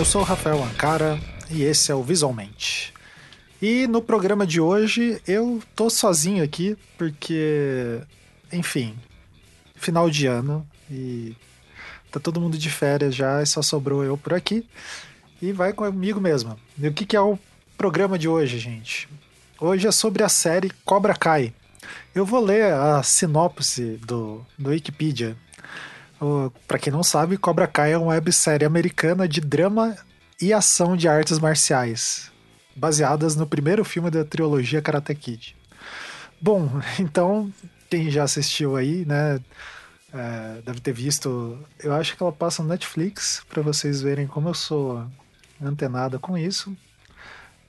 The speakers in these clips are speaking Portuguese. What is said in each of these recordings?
Eu sou o Rafael Ancara e esse é o Visualmente. E no programa de hoje eu tô sozinho aqui porque, enfim, final de ano e tá todo mundo de férias já e só sobrou eu por aqui. E vai comigo mesmo. E o que, que é o programa de hoje, gente? Hoje é sobre a série Cobra Kai. Eu vou ler a sinopse do, do Wikipedia. Para quem não sabe, Cobra Kai é uma websérie americana de drama e ação de artes marciais, baseadas no primeiro filme da trilogia Karate Kid. Bom, então, quem já assistiu aí, né, é, deve ter visto. Eu acho que ela passa no Netflix, para vocês verem como eu sou antenada com isso.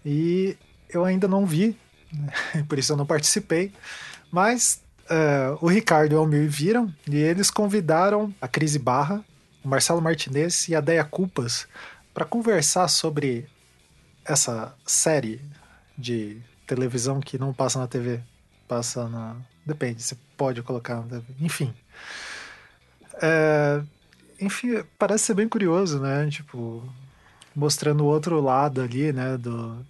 E eu ainda não vi, né, por isso eu não participei. Mas uh, o Ricardo e o Almir viram e eles convidaram a Cris Barra, o Marcelo Martinez e a Deia Culpas para conversar sobre essa série de televisão que não passa na TV, passa na. Depende, você pode colocar. Enfim. É, enfim, parece ser bem curioso, né? Tipo, mostrando o outro lado ali, né? Do,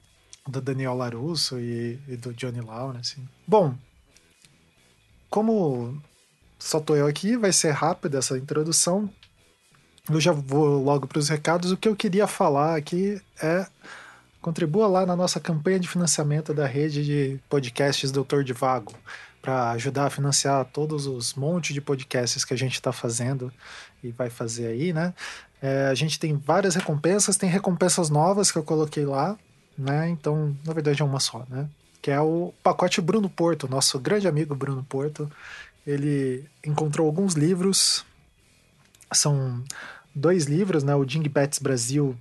do Daniel Larusso e, e do Johnny Lawrence. Assim. Bom, como só tô eu aqui, vai ser rápida essa introdução. Eu já vou logo para os recados. O que eu queria falar aqui é contribua lá na nossa campanha de financiamento da rede de podcasts Doutor de Vago para ajudar a financiar todos os montes de podcasts que a gente está fazendo e vai fazer aí, né? É, a gente tem várias recompensas, tem recompensas novas que eu coloquei lá, né? Então, na verdade é uma só, né? Que é o pacote Bruno Porto, nosso grande amigo Bruno Porto. Ele encontrou alguns livros, são dois livros, né, o Dingbats Brasil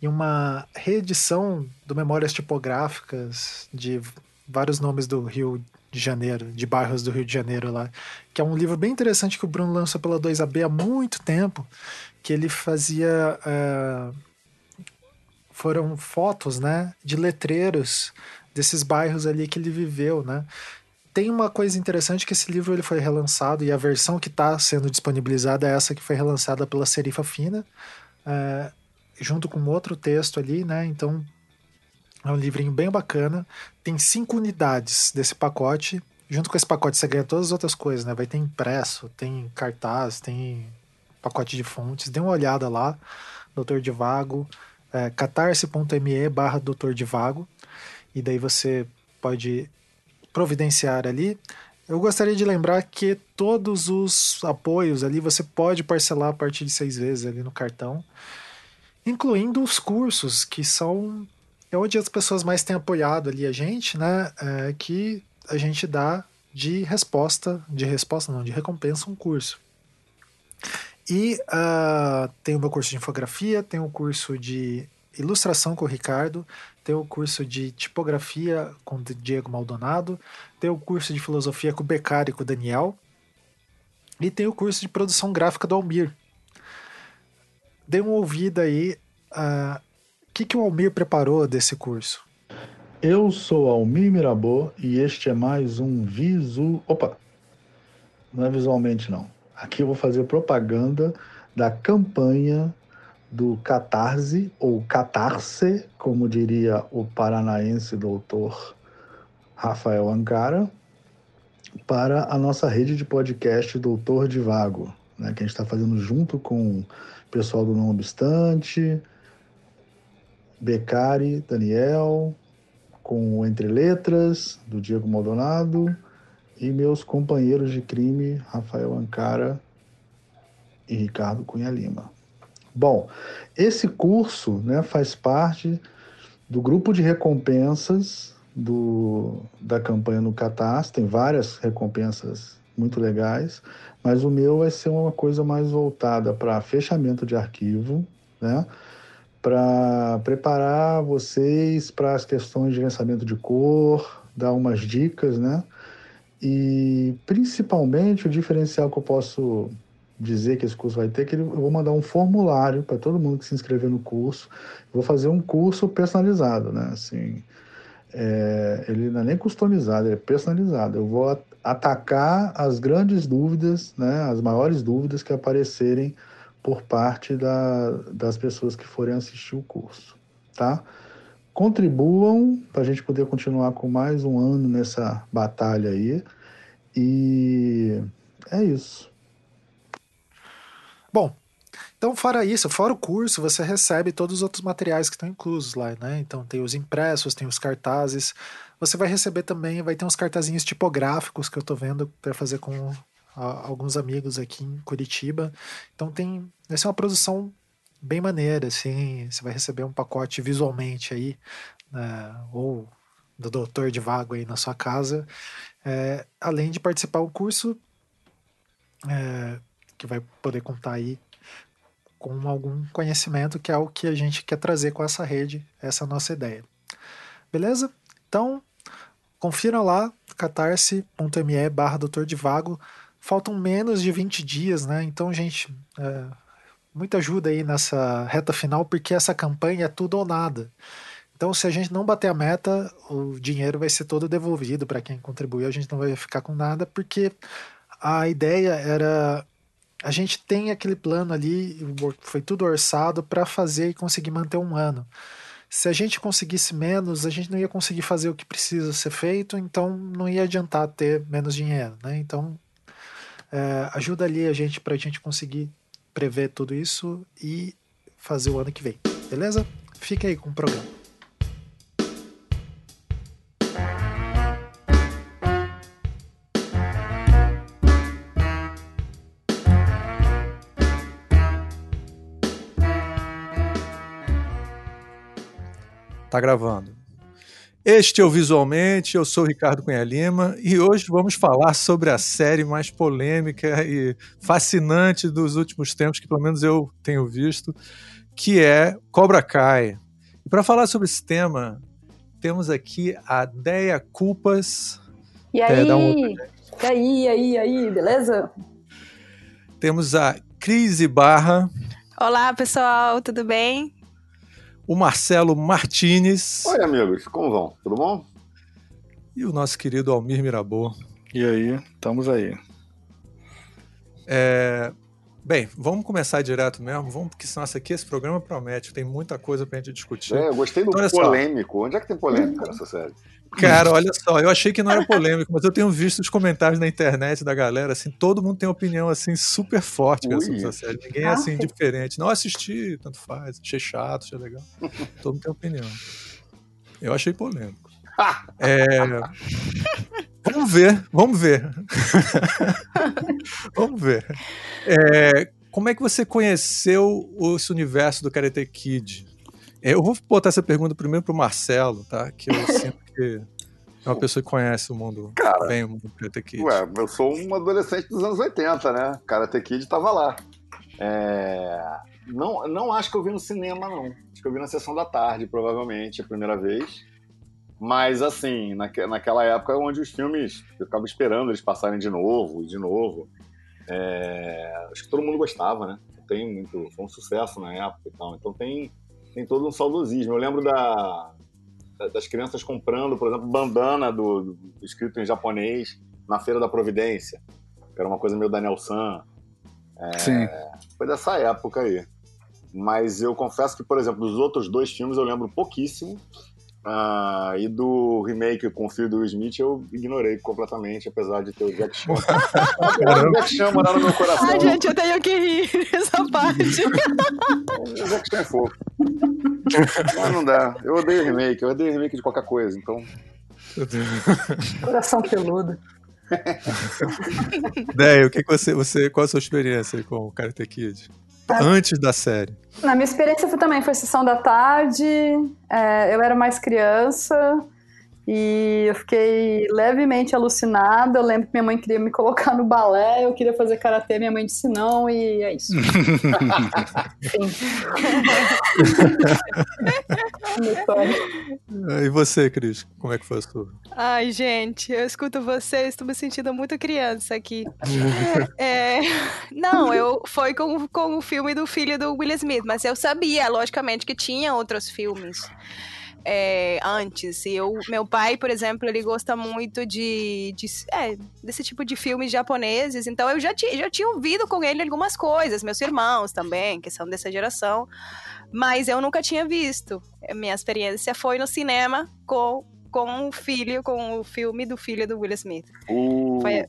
e uma reedição do Memórias Tipográficas de vários nomes do Rio de Janeiro, de bairros do Rio de Janeiro lá, que é um livro bem interessante que o Bruno lançou pela 2AB há muito tempo, que ele fazia uh, foram fotos, né, de letreiros desses bairros ali que ele viveu, né? Tem uma coisa interessante que esse livro ele foi relançado e a versão que está sendo disponibilizada é essa que foi relançada pela Serifa Fina, é, junto com outro texto ali, né? Então é um livrinho bem bacana. Tem cinco unidades desse pacote. Junto com esse pacote você ganha todas as outras coisas, né? Vai ter impresso, tem cartaz, tem pacote de fontes. Dê uma olhada lá, Doutor de Vago, é, catarse.me barra Doutor e daí você pode providenciar ali. Eu gostaria de lembrar que todos os apoios ali você pode parcelar a partir de seis vezes ali no cartão, incluindo os cursos, que são é onde as pessoas mais têm apoiado ali a gente, né? É, que a gente dá de resposta, de resposta não, de recompensa um curso. E uh, tem o meu curso de infografia, tem o curso de ilustração com o Ricardo, tem o curso de tipografia com o Diego Maldonado, tem o curso de filosofia com o Beccari e com o Daniel, e tem o curso de produção gráfica do Almir. Dê uma ouvida aí. O uh, que, que o Almir preparou desse curso? Eu sou Almir Mirabô e este é mais um Visu. Opa! Não é visualmente, não. Aqui eu vou fazer propaganda da campanha do Catarse, ou Catarse, como diria o paranaense doutor Rafael Ancara, para a nossa rede de podcast Doutor de Vago, né, que a gente está fazendo junto com o pessoal do Não Obstante, Becari, Daniel, com o Entre Letras, do Diego Maldonado, e meus companheiros de crime, Rafael Ancara e Ricardo Cunha Lima. Bom, esse curso né, faz parte do grupo de recompensas do, da campanha no Catarse, tem várias recompensas muito legais, mas o meu vai ser uma coisa mais voltada para fechamento de arquivo, né? para preparar vocês para as questões de lançamento de cor, dar umas dicas, né? E principalmente o diferencial que eu posso dizer que esse curso vai ter, que eu vou mandar um formulário para todo mundo que se inscrever no curso. vou fazer um curso personalizado, né? Assim, é, ele não é nem customizado, ele é personalizado. Eu vou atacar as grandes dúvidas, né? As maiores dúvidas que aparecerem por parte da, das pessoas que forem assistir o curso, tá? Contribuam para a gente poder continuar com mais um ano nessa batalha aí. E é isso. Bom, então, fora isso, fora o curso, você recebe todos os outros materiais que estão inclusos lá, né? Então, tem os impressos, tem os cartazes. Você vai receber também, vai ter uns cartazinhos tipográficos que eu estou vendo para fazer com a, alguns amigos aqui em Curitiba. Então, tem, vai ser uma produção bem maneira, assim. Você vai receber um pacote visualmente aí, né? ou do doutor de vago aí na sua casa. É, além de participar do curso, é, que vai poder contar aí com algum conhecimento, que é o que a gente quer trazer com essa rede, essa nossa ideia. Beleza? Então, confiram lá, catarse.me barra doutor de vago. Faltam menos de 20 dias, né? Então, gente, é, muita ajuda aí nessa reta final, porque essa campanha é tudo ou nada. Então, se a gente não bater a meta, o dinheiro vai ser todo devolvido para quem contribuiu, a gente não vai ficar com nada, porque a ideia era a gente tem aquele plano ali, foi tudo orçado para fazer e conseguir manter um ano. Se a gente conseguisse menos, a gente não ia conseguir fazer o que precisa ser feito, então não ia adiantar ter menos dinheiro, né? Então é, ajuda ali a gente para a gente conseguir prever tudo isso e fazer o ano que vem, beleza? Fica aí com o programa. Tá gravando. Este é o Visualmente, eu sou o Ricardo Cunha Lima e hoje vamos falar sobre a série mais polêmica e fascinante dos últimos tempos, que pelo menos eu tenho visto, que é Cobra Kai. E para falar sobre esse tema, temos aqui a Deia Culpas. E aí? É, um... E aí, e aí, e aí, beleza? Temos a Cris Barra. Olá, pessoal, tudo bem? O Marcelo Martinez. Oi, amigos, como vão? Tudo bom? E o nosso querido Almir Mirabô. E aí, estamos aí. É... Bem, vamos começar direto mesmo, vamos, porque senão aqui esse programa promete, tem muita coisa pra gente discutir. É, eu gostei do então, polêmico. Só. Onde é que tem polêmica nessa série? Cara, olha só, eu achei que não era polêmico, mas eu tenho visto os comentários na internet da galera, assim, todo mundo tem opinião, assim, super forte sobre essa série. Ninguém é, assim, diferente. Não assisti, tanto faz, achei chato, achei legal. Todo mundo tem opinião. Eu achei polêmico. É... Vamos ver, vamos ver. vamos ver. É... Como é que você conheceu esse universo do Karate Kid? Eu vou botar essa pergunta primeiro pro Marcelo, tá? Que eu sinto que é uma pessoa que conhece o mundo Cara, bem, o mundo do Karate Kid. Ué, eu sou um adolescente dos anos 80, né? Karate Kid tava lá. É... Não, não acho que eu vi no cinema, não. Acho que eu vi na sessão da tarde, provavelmente, a primeira vez. Mas, assim, naque, naquela época onde os filmes, eu ficava esperando eles passarem de novo e de novo. É... Acho que todo mundo gostava, né? Tem muito, foi um sucesso na época e tal. Então tem, tem todo um saudosismo. Eu lembro da, das crianças comprando, por exemplo, bandana do, do, escrito em japonês na Feira da Providência, que era uma coisa meio Daniel San. É, Sim. Foi dessa época aí. Mas eu confesso que, por exemplo, dos outros dois filmes eu lembro pouquíssimo. Uh, e do remake com o filho do Will Smith eu ignorei completamente, apesar de ter o Jack Chan. o Jack Chan morar no meu coração. Ai, gente, eu tenho que rir nessa parte. o Jack Chan é fofo. Mas não dá. Eu odeio remake, eu odeio remake de qualquer coisa, então. Coração peludo. Daí, o que, que você, você. Qual a sua experiência com o Karate Kid? Antes da série. Na minha experiência foi, também foi sessão da tarde. É, eu era mais criança. E eu fiquei levemente alucinada. Eu lembro que minha mãe queria me colocar no balé, eu queria fazer karatê, minha mãe disse não, e é isso. e você, Cris, como é que foi a sua? Ai, gente, eu escuto vocês, estou me sentindo muito criança aqui. é, não, eu foi com, com o filme do filho do Will Smith, mas eu sabia, logicamente, que tinha outros filmes. É, antes. E eu, meu pai, por exemplo, ele gosta muito de, de é, desse tipo de filmes japoneses. Então eu já, ti, já tinha ouvido com ele algumas coisas, meus irmãos também, que são dessa geração. Mas eu nunca tinha visto. Minha experiência foi no cinema com, com o filho, com o filme do filho do Will Smith. O... Foi,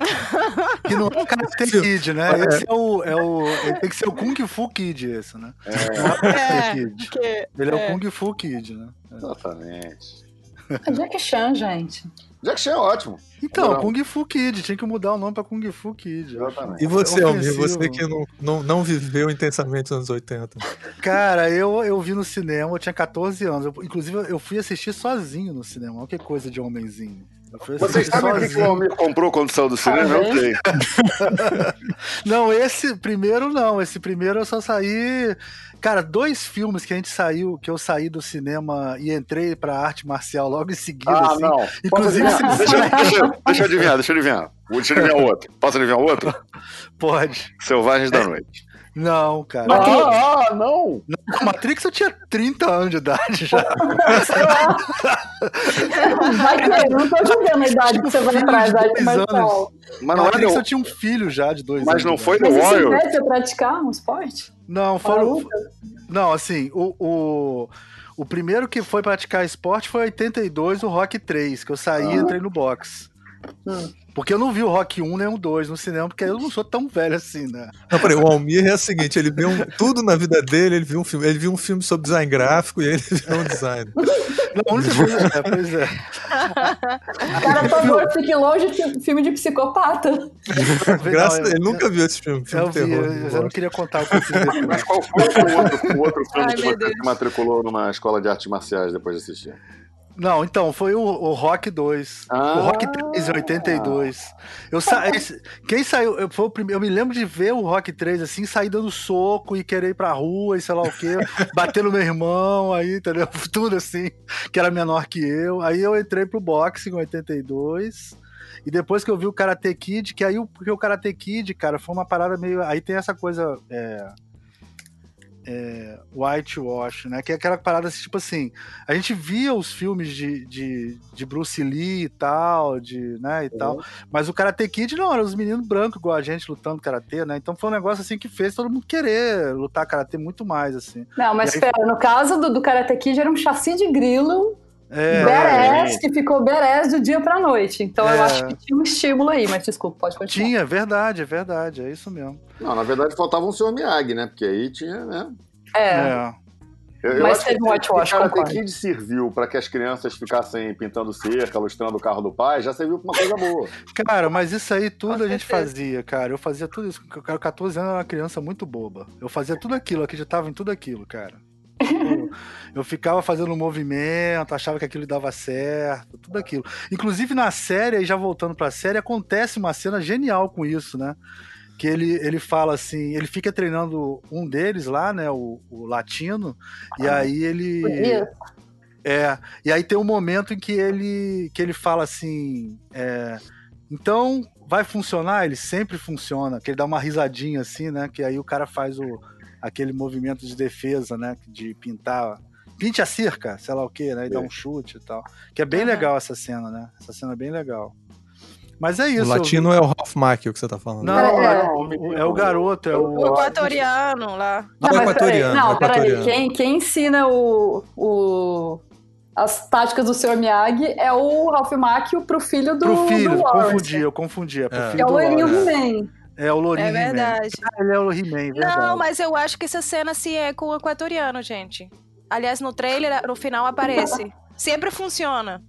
Que não é o Karate Kid, né? Esse é o, é o. Ele tem que ser o Kung Fu Kid, esse, né? Não é o Karate É, Kid. porque- Ele é, é. o Kung Fu Kid, né? Exatamente. É Jack Chan, gente. Jack Chan é ótimo. Então. Kung Fu Kid, tinha que mudar o nome pra Kung Fu Kid. Exatamente. E você, Almir, você que não, não, não viveu intensamente os anos 80. Cara, eu, eu vi no cinema, eu tinha 14 anos. Eu- inclusive, eu fui assistir sozinho no cinema. Olha que coisa de homenzinho. Eu Vocês sabem o que, o. Almir comprou quando saiu do cinema? Eu sei. Não, esse primeiro não. Esse primeiro eu só saí. Cara, dois filmes que a gente saiu, que eu saí do cinema e entrei pra arte marcial logo em seguida. Ah, assim. não. Inclusive, Deixa, deixa, eu- deixa eu adivinhar, deixa eu adivinhar. Deixa eu adivinhar outro. Posso adivinhar o outro? Pode. Selvagens da Noite. Não, cara. Ah, ah, não! No Matrix eu tinha 30 anos de idade já. Vai que eu não tô julgando a idade que você vai atrás arte Dois marcial. Mas não, é Matrix eu tinha um filho já de dois mas anos. não de foi idade. do Mas isso Warrior? você praticar um esporte? Não, foram. Não, assim, o, o, o primeiro que foi praticar esporte foi em 82, o Rock 3, que eu saí e entrei no box. Hum. Porque eu não vi o Rock 1 nem o 2 no cinema, porque eu não sou tão velho assim, né? Não, peraí, o Almir é o seguinte, ele viu um- tudo na vida dele, ele viu um filme, ele viu um filme sobre design gráfico e ele viu um design. Não, a única coisa. É, pois é. Cara, por favor, fique longe de filme de psicopata. Graças Não, a eu- ele nunca viu esse filme, filme Eu de vi, terror. eu, não eu não queria contar o que eu fiz. Mas qual foi o outro, o outro filme Ai, que você matriculou numa escola de artes marciais depois de assistir? Não, então, foi o, o Rock 2. Ah. o Rock 3 em 82. Eu sa... esse- Quem saiu. Eu, foi o prime- eu me lembro de ver o Rock 3 assim, sair dando soco e querer ir pra rua e sei lá o quê, bater no meu irmão, aí, entendeu? Tudo assim, que era menor que eu. Aí eu entrei pro boxe em 82. E depois que eu vi o Karate Kid, que aí o, porque o Karate Kid, cara, foi uma parada meio. Aí tem essa coisa. É, é, whitewash, né? Que é aquela parada assim, tipo assim. A gente via os filmes de, de, de Bruce Lee e tal, de, né, e tal. Mas o Karate Kid não, eram os meninos brancos igual a gente lutando karatê, né? Então foi um negócio assim que fez todo mundo querer lutar karatê muito mais, assim. Não, mas aí- espera, no caso do, do Karate Kid era um chassi de grilo É, badass que ficou badass do dia pra noite. Então eu É. acho que tinha um estímulo aí, mas desculpa, pode continuar. tinha, é verdade, é verdade, é isso mesmo. Não, na verdade faltava um Sr. Miyagi, né? Porque aí tinha, né? É, É. Eu, eu Mas acho teve que um o Karate concordo. Kid serviu pra que as crianças ficassem pintando cerca, lustrando o carro do pai, já serviu pra uma coisa boa. Cara, mas isso aí tudo Com a gente certeza. fazia, cara. Eu fazia tudo isso. Eu era 14 anos, eu era uma criança muito boba. Eu fazia tudo aquilo, eu acreditava em tudo aquilo, cara. Eu, ficava fazendo um movimento, achava que aquilo dava certo, tudo aquilo. Inclusive na série, já voltando pra série, acontece uma cena genial com isso, né? Que ele, ele fala assim, ele fica treinando um deles lá, né? O, o latino, e aí ele. É, e aí tem um momento em que ele, que ele fala assim, é, então vai funcionar? Ele sempre funciona, que ele dá uma risadinha assim, né? Que aí o cara faz o, aquele movimento de defesa, né? De pintar, pinte a cerca, sei lá o que, né? E dá um chute e tal. Que é bem Aham. legal essa cena, né? Essa cena é bem legal. Mas é isso. O latino é o Ralph Macchio que você tá falando. Não, É, é, o- é o garoto, é O o. equatoriano lá. Não, Não, mas equatoriano, peraí, não, peraí. Quem, quem ensina o, o, as táticas do Sr. Miyagi é o Ralph Macchio pro filho do, Pro filho, do Lawrence, confundi, eu confundi. É pro É. filho Que é o do loirinho Lawrence. É o Lourinho É verdade. Ah, ele é o He-Man, verdade. Não, mas eu acho que essa cena se é com o equatoriano, gente. Aliás, no trailer, no final aparece. Sempre funciona.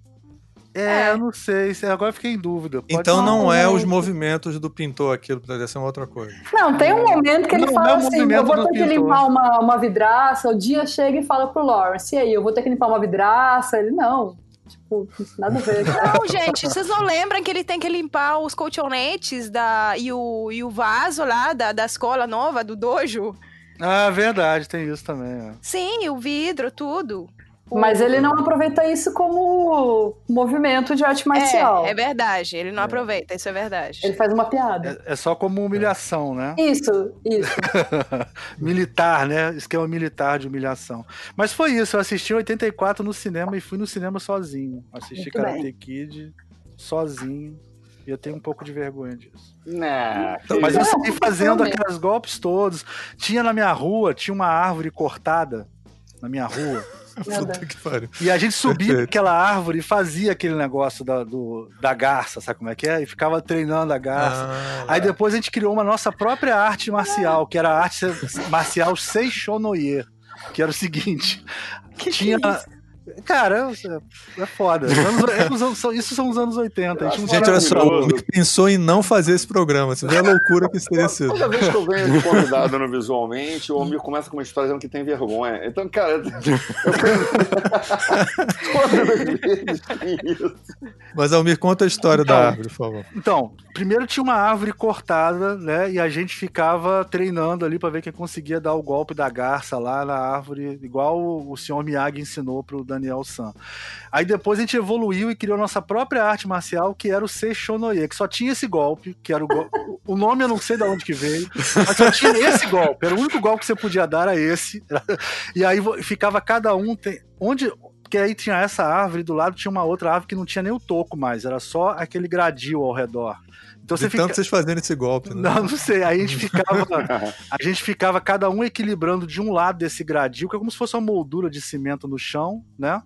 É, É. eu não sei. se- Agora eu fiquei em dúvida. Pode Então não é os movimentos do pintor aquilo, deve ser uma outra coisa. Não, tem um momento que ele Não, fala não é assim: eu vou ter que pintor. limpar uma, uma vidraça. O dia chega e fala pro Lawrence: e aí, eu vou ter que limpar uma vidraça? Ele, não. Tipo, nada a ver. cara. Não, gente, vocês não lembram que ele tem que limpar os colchonetes da, e, o, e o vaso lá da, da escola nova, do dojo? Ah, verdade, tem isso também. é. Sim, o vidro, tudo. Mas ele não aproveita isso como movimento de arte marcial. É, é verdade. Ele não aproveita, isso é verdade. Ele faz uma piada. É, é só como humilhação, né? Isso, isso. militar, né? Esquema militar de humilhação. Mas foi isso, eu assisti em 84 no cinema e fui no cinema sozinho. Assisti Muito Karate bem. Kid sozinho. E eu tenho um pouco de vergonha disso. Né, Então, Mas eu Não, saí fazendo aqueles golpes todos. Tinha na minha rua, tinha uma árvore cortada na minha rua. Que. E a gente subia Perfeito. aquela árvore e fazia aquele negócio da, do, da garça, sabe como é que é? E ficava treinando a garça. Ah, Aí depois a gente criou uma nossa própria arte marcial, que era a arte marcial Seishonoye, que era o seguinte, tinha... Cara, é, é foda. Anos- é os anos- são- isso são os anos 80. A gente olha só, o pensou em não fazer esse programa. Você vê a loucura que isso teria sido. Toda vez que eu venho de convidado no Visualmente, o Almir começa com uma história dizendo que tem vergonha. Então, cara, eu isso. Mas, Almir, conta a história Então, da árvore, por favor. Então, primeiro tinha uma árvore cortada, né? E a gente ficava treinando ali pra ver quem conseguia dar o golpe da garça lá na árvore, igual o, o senhor Miyagi ensinou pro Daniel San. Aí depois a gente evoluiu e criou nossa própria arte marcial, que era o Seishonoye, que só tinha esse golpe, que era o golpe. O nome eu não sei de onde que veio, mas só tinha esse golpe. Era o único golpe que você podia dar, era esse. E aí ficava cada um. Tem, onde. Porque aí tinha essa árvore, do lado tinha uma outra árvore que não tinha nem o toco mais, era só aquele gradil ao redor. Então De você fica... tanto vocês fazendo esse golpe, né? Não, não sei. Aí a gente ficava, a gente ficava cada um equilibrando de um lado desse gradil, que é como se fosse uma moldura de cimento no chão, né?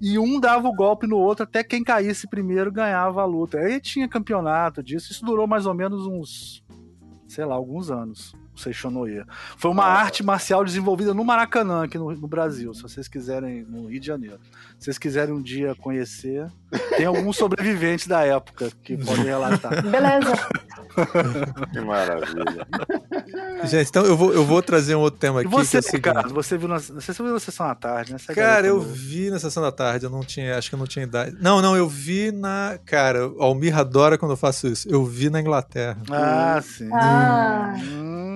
E um dava o golpe no outro até quem caísse primeiro ganhava a luta. Aí tinha campeonato disso. Isso durou mais ou menos uns, sei lá, alguns anos. Seixonoye. Foi uma arte marcial desenvolvida no Maracanã, aqui no, no Brasil, se vocês quiserem, no Rio de Janeiro. Se vocês quiserem um dia conhecer, tem alguns sobreviventes da época que podem relatar. Beleza. Que maravilha. Gente, então eu vou, eu vou trazer um outro tema E aqui. você, que é. Ricardo, você viu na, você viu na sessão à tarde, né? Você é Cara, eu vi na sessão da tarde, eu não tinha, acho que eu não tinha idade. Não, não, eu vi na. Cara, o Almir adora quando eu faço isso. Eu vi na Inglaterra. Ah, sim. Ah, Hum.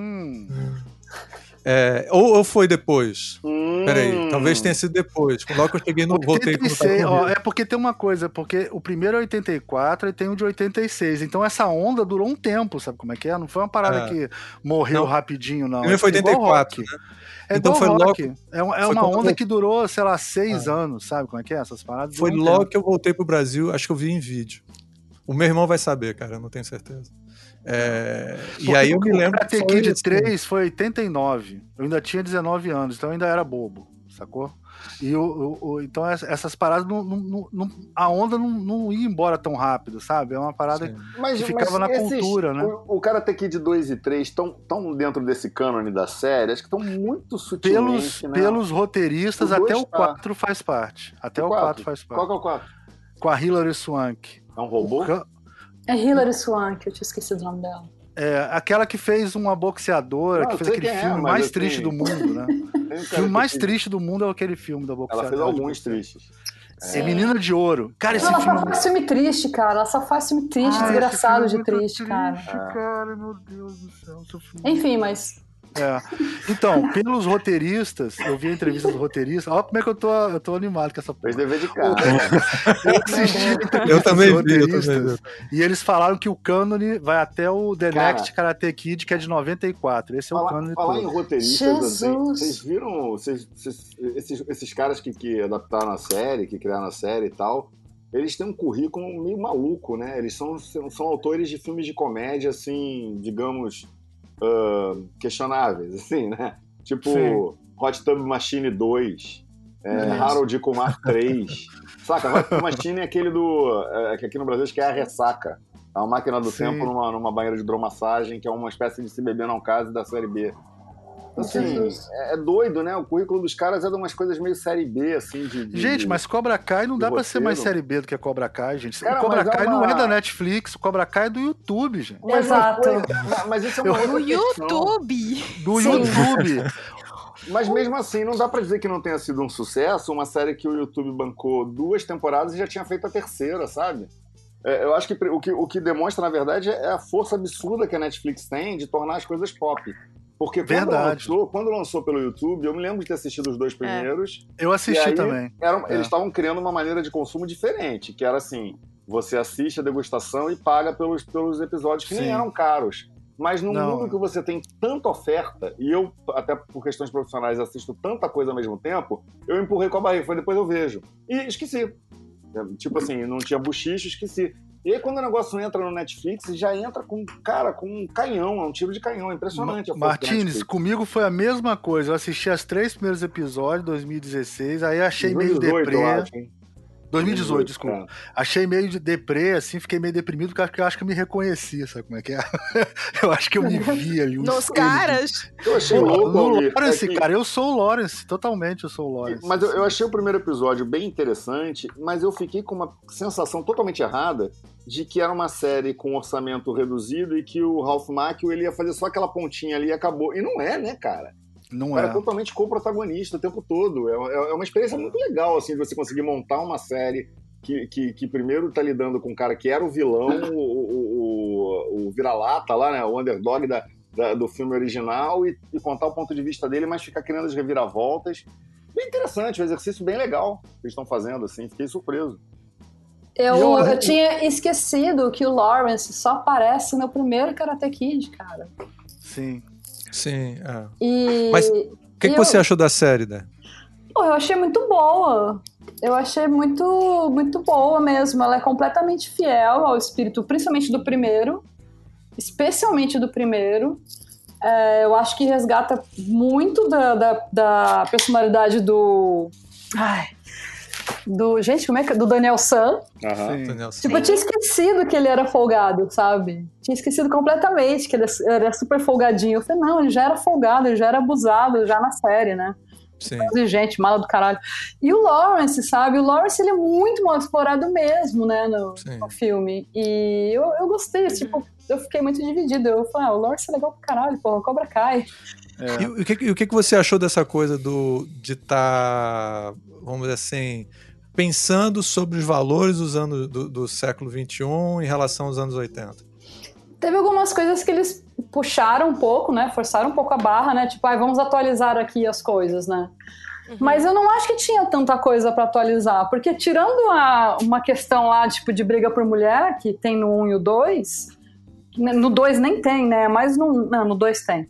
É, ou, ou foi depois? Hum. Peraí, talvez tenha sido depois. Logo que eu cheguei no. Voltei quando 86, tava ó, comigo. é porque tem uma coisa, porque o primeiro é 84 e tem o de 86. Então essa onda durou um tempo, sabe como é que é? Não foi uma parada É. que morreu Não. rapidinho, não. Primeiro foi É igual 84, rock. né? É Então foi rock. É, uma- é foi uma onda eu- que durou, sei lá, seis anos, sabe como é que é? Essas paradas Foi um logo tempo. que eu voltei pro Brasil, acho que eu vi em vídeo. O meu irmão vai saber, cara, eu não tenho certeza. É, e aí eu me o lembro. Karate que foi Kid assim, 3 foi 89. Eu ainda tinha 19 anos, então eu ainda era bobo, sacou? E o, o- o- então ess- essas paradas, não, não- não- não- a onda não, não ia embora tão rápido, sabe? É uma parada Sim. Mas, que ficava na esses- cultura, né? O, o Karate Kid 2 e 3 estão tão dentro desse cânone da série, acho que estão muito sutilmente, pelos, né? pelos roteiristas, O até o tá. 4 faz parte. Até o 4 faz Qual parte. que é o 4? Com a Hilary Swank. É um robô? Ca- é Hilary Swank, eu tinha esquecido o nome dela. É, aquela que fez uma boxeadora, Não, que fez aquele é, filme mais triste do mundo, né? O filme mais triste do mundo é aquele filme da Ela boxeadora. fez alguns tristes. É Menina de Ouro. Cara, esse Não, ela filme só faz filme triste, cara. Ela só faz filme triste, Ah, desgraçado de filme é muito triste, cara. cara, meu Deus do céu. Enfim, mas. É. Então, pelos roteiristas, eu vi a entrevista do roteirista. Olha como é que eu tô, eu tô animado com essa Fez porra. dever de casa. Eu assisti a Eu também dos vi, eu roteiristas, vi. E eles falaram que o cânone vai até o The Cara. Next Karate Kid, que é de 94. Esse é o Falar, cânone falar em roteiristas, assim, Jesus. vocês viram vocês- vocês- esses, esses caras que, que adaptaram a série, que criaram a série e tal, eles têm um currículo meio maluco, né? Eles são, são, são autores de filmes de comédia, assim, digamos, ah, questionáveis, assim, né? Tipo Sim. Hot Tub Machine 2, é, Nossa. Harold Kumar 3. Saca? Hot Tub Machine é aquele do. é, que aqui no Brasil acho que é a ressaca. É uma máquina do Sim. tempo numa, numa banheira de hidromassagem, que é uma espécie de se beber não case da série B. Assim, Jesus. é, é doido, né? O currículo dos caras é de umas coisas meio série B, assim, de. de- Gente, mas Cobra Kai não dá pra ser mais série B do que a Cobra Kai, gente. Cara, o Cobra é Kai não uma- é da Netflix, o Cobra Kai é do YouTube, gente. Mas, Exato. mas- mas isso é uma questão. YouTube. Do Sim. YouTube. Mas mesmo assim, não dá pra dizer que não tenha sido um sucesso, uma série que o YouTube bancou duas temporadas e já tinha feito a terceira, sabe? É, eu acho que o, que o que demonstra, na verdade, é a força absurda que a Netflix tem de tornar as coisas pop. Porque quando Verdade. lançou, quando lançou pelo YouTube, eu me lembro de ter assistido os dois primeiros. Eu assisti também. Eram- É. Eles estavam criando uma maneira de consumo diferente, que era assim: você assiste a degustação e paga pelos, pelos episódios que nem Sim. eram caros. Mas num Não. mundo que você tem tanta oferta, e eu, até por questões profissionais, assisto tanta coisa ao mesmo tempo, eu empurrei com a barriga, foi depois eu vejo. E esqueci. É, Tipo assim, não tinha buchicho, esqueci. E aí, quando o negócio entra no Netflix, já entra com, cara, com um canhão, é um tiro de canhão, é impressionante. a força do Martins, comigo foi a mesma coisa. Eu assisti as três primeiros episódios, 2016, aí achei meio 2018, eu deprê. acho, hein? 2018, desculpa. é. Achei meio de deprê, assim, fiquei meio deprimido, porque eu acho que eu me reconhecia, sabe como é que é? eu acho que eu me vi ali. um Nos caras. Eu achei louco, no Almir, é Lawrence, que- cara, eu sou o Lawrence, totalmente eu sou o Lawrence. Mas eu, eu achei o primeiro episódio bem interessante, mas eu fiquei com uma sensação totalmente errada de que era uma série com orçamento reduzido e que o Ralph Macchio ele ia fazer só aquela pontinha ali e acabou. E não é, né, cara? Não é. é totalmente co-protagonista o tempo todo. É, é- é uma experiência muito legal, assim, de você conseguir montar uma série que, que, que primeiro tá lidando com um cara que era o vilão, o, o, o, o vira-lata lá, né? O underdog da, da- do filme original e, e contar o ponto de vista dele, mas ficar criando as reviravoltas. Bem interessante, um exercício bem legal que eles estão fazendo, assim. Fiquei surpreso. Eu, Eu- eu tinha esquecido que o Lawrence só aparece no primeiro Karate Kid, cara. Sim. Sim. é. E. Mas O que, que Eu- você achou da série, né? Pô, eu achei muito boa. Eu achei muito, muito boa mesmo. Ela é completamente fiel ao espírito, principalmente do primeiro. Especialmente do primeiro. É, eu acho que resgata muito da, da, da personalidade do. Ai. Do. Gente, como é que. Do Daniel San. Daniel? Tipo, eu tinha esquecido que ele era folgado, sabe? Tinha esquecido completamente que ele era super folgadinho. Eu falei, não, ele já era folgado, ele já era abusado já na série, né? Sim. Exigente, mala do caralho. E o Lawrence, sabe? O Lawrence, ele é muito mal explorado mesmo, né, no, no filme. E eu, eu gostei, tipo, eu fiquei muito dividida. Eu falei, ah, o Lawrence é legal pra caralho, porra, Cobra Kai. É. E, o que, o que que você achou dessa coisa do, de estar, vamos dizer assim, pensando sobre os valores dos anos do, do século XXI em relação aos anos 80? Teve algumas coisas que eles puxaram um pouco, né? Forçaram um pouco a barra, né? Tipo, ai, vamos atualizar aqui as coisas, né? Mas eu não acho que tinha tanta coisa pra atualizar, porque tirando a, uma questão lá, tipo, de briga por mulher, que tem no 1 e o 2, no 2 nem tem, né? Mas no, não, no 2 tem.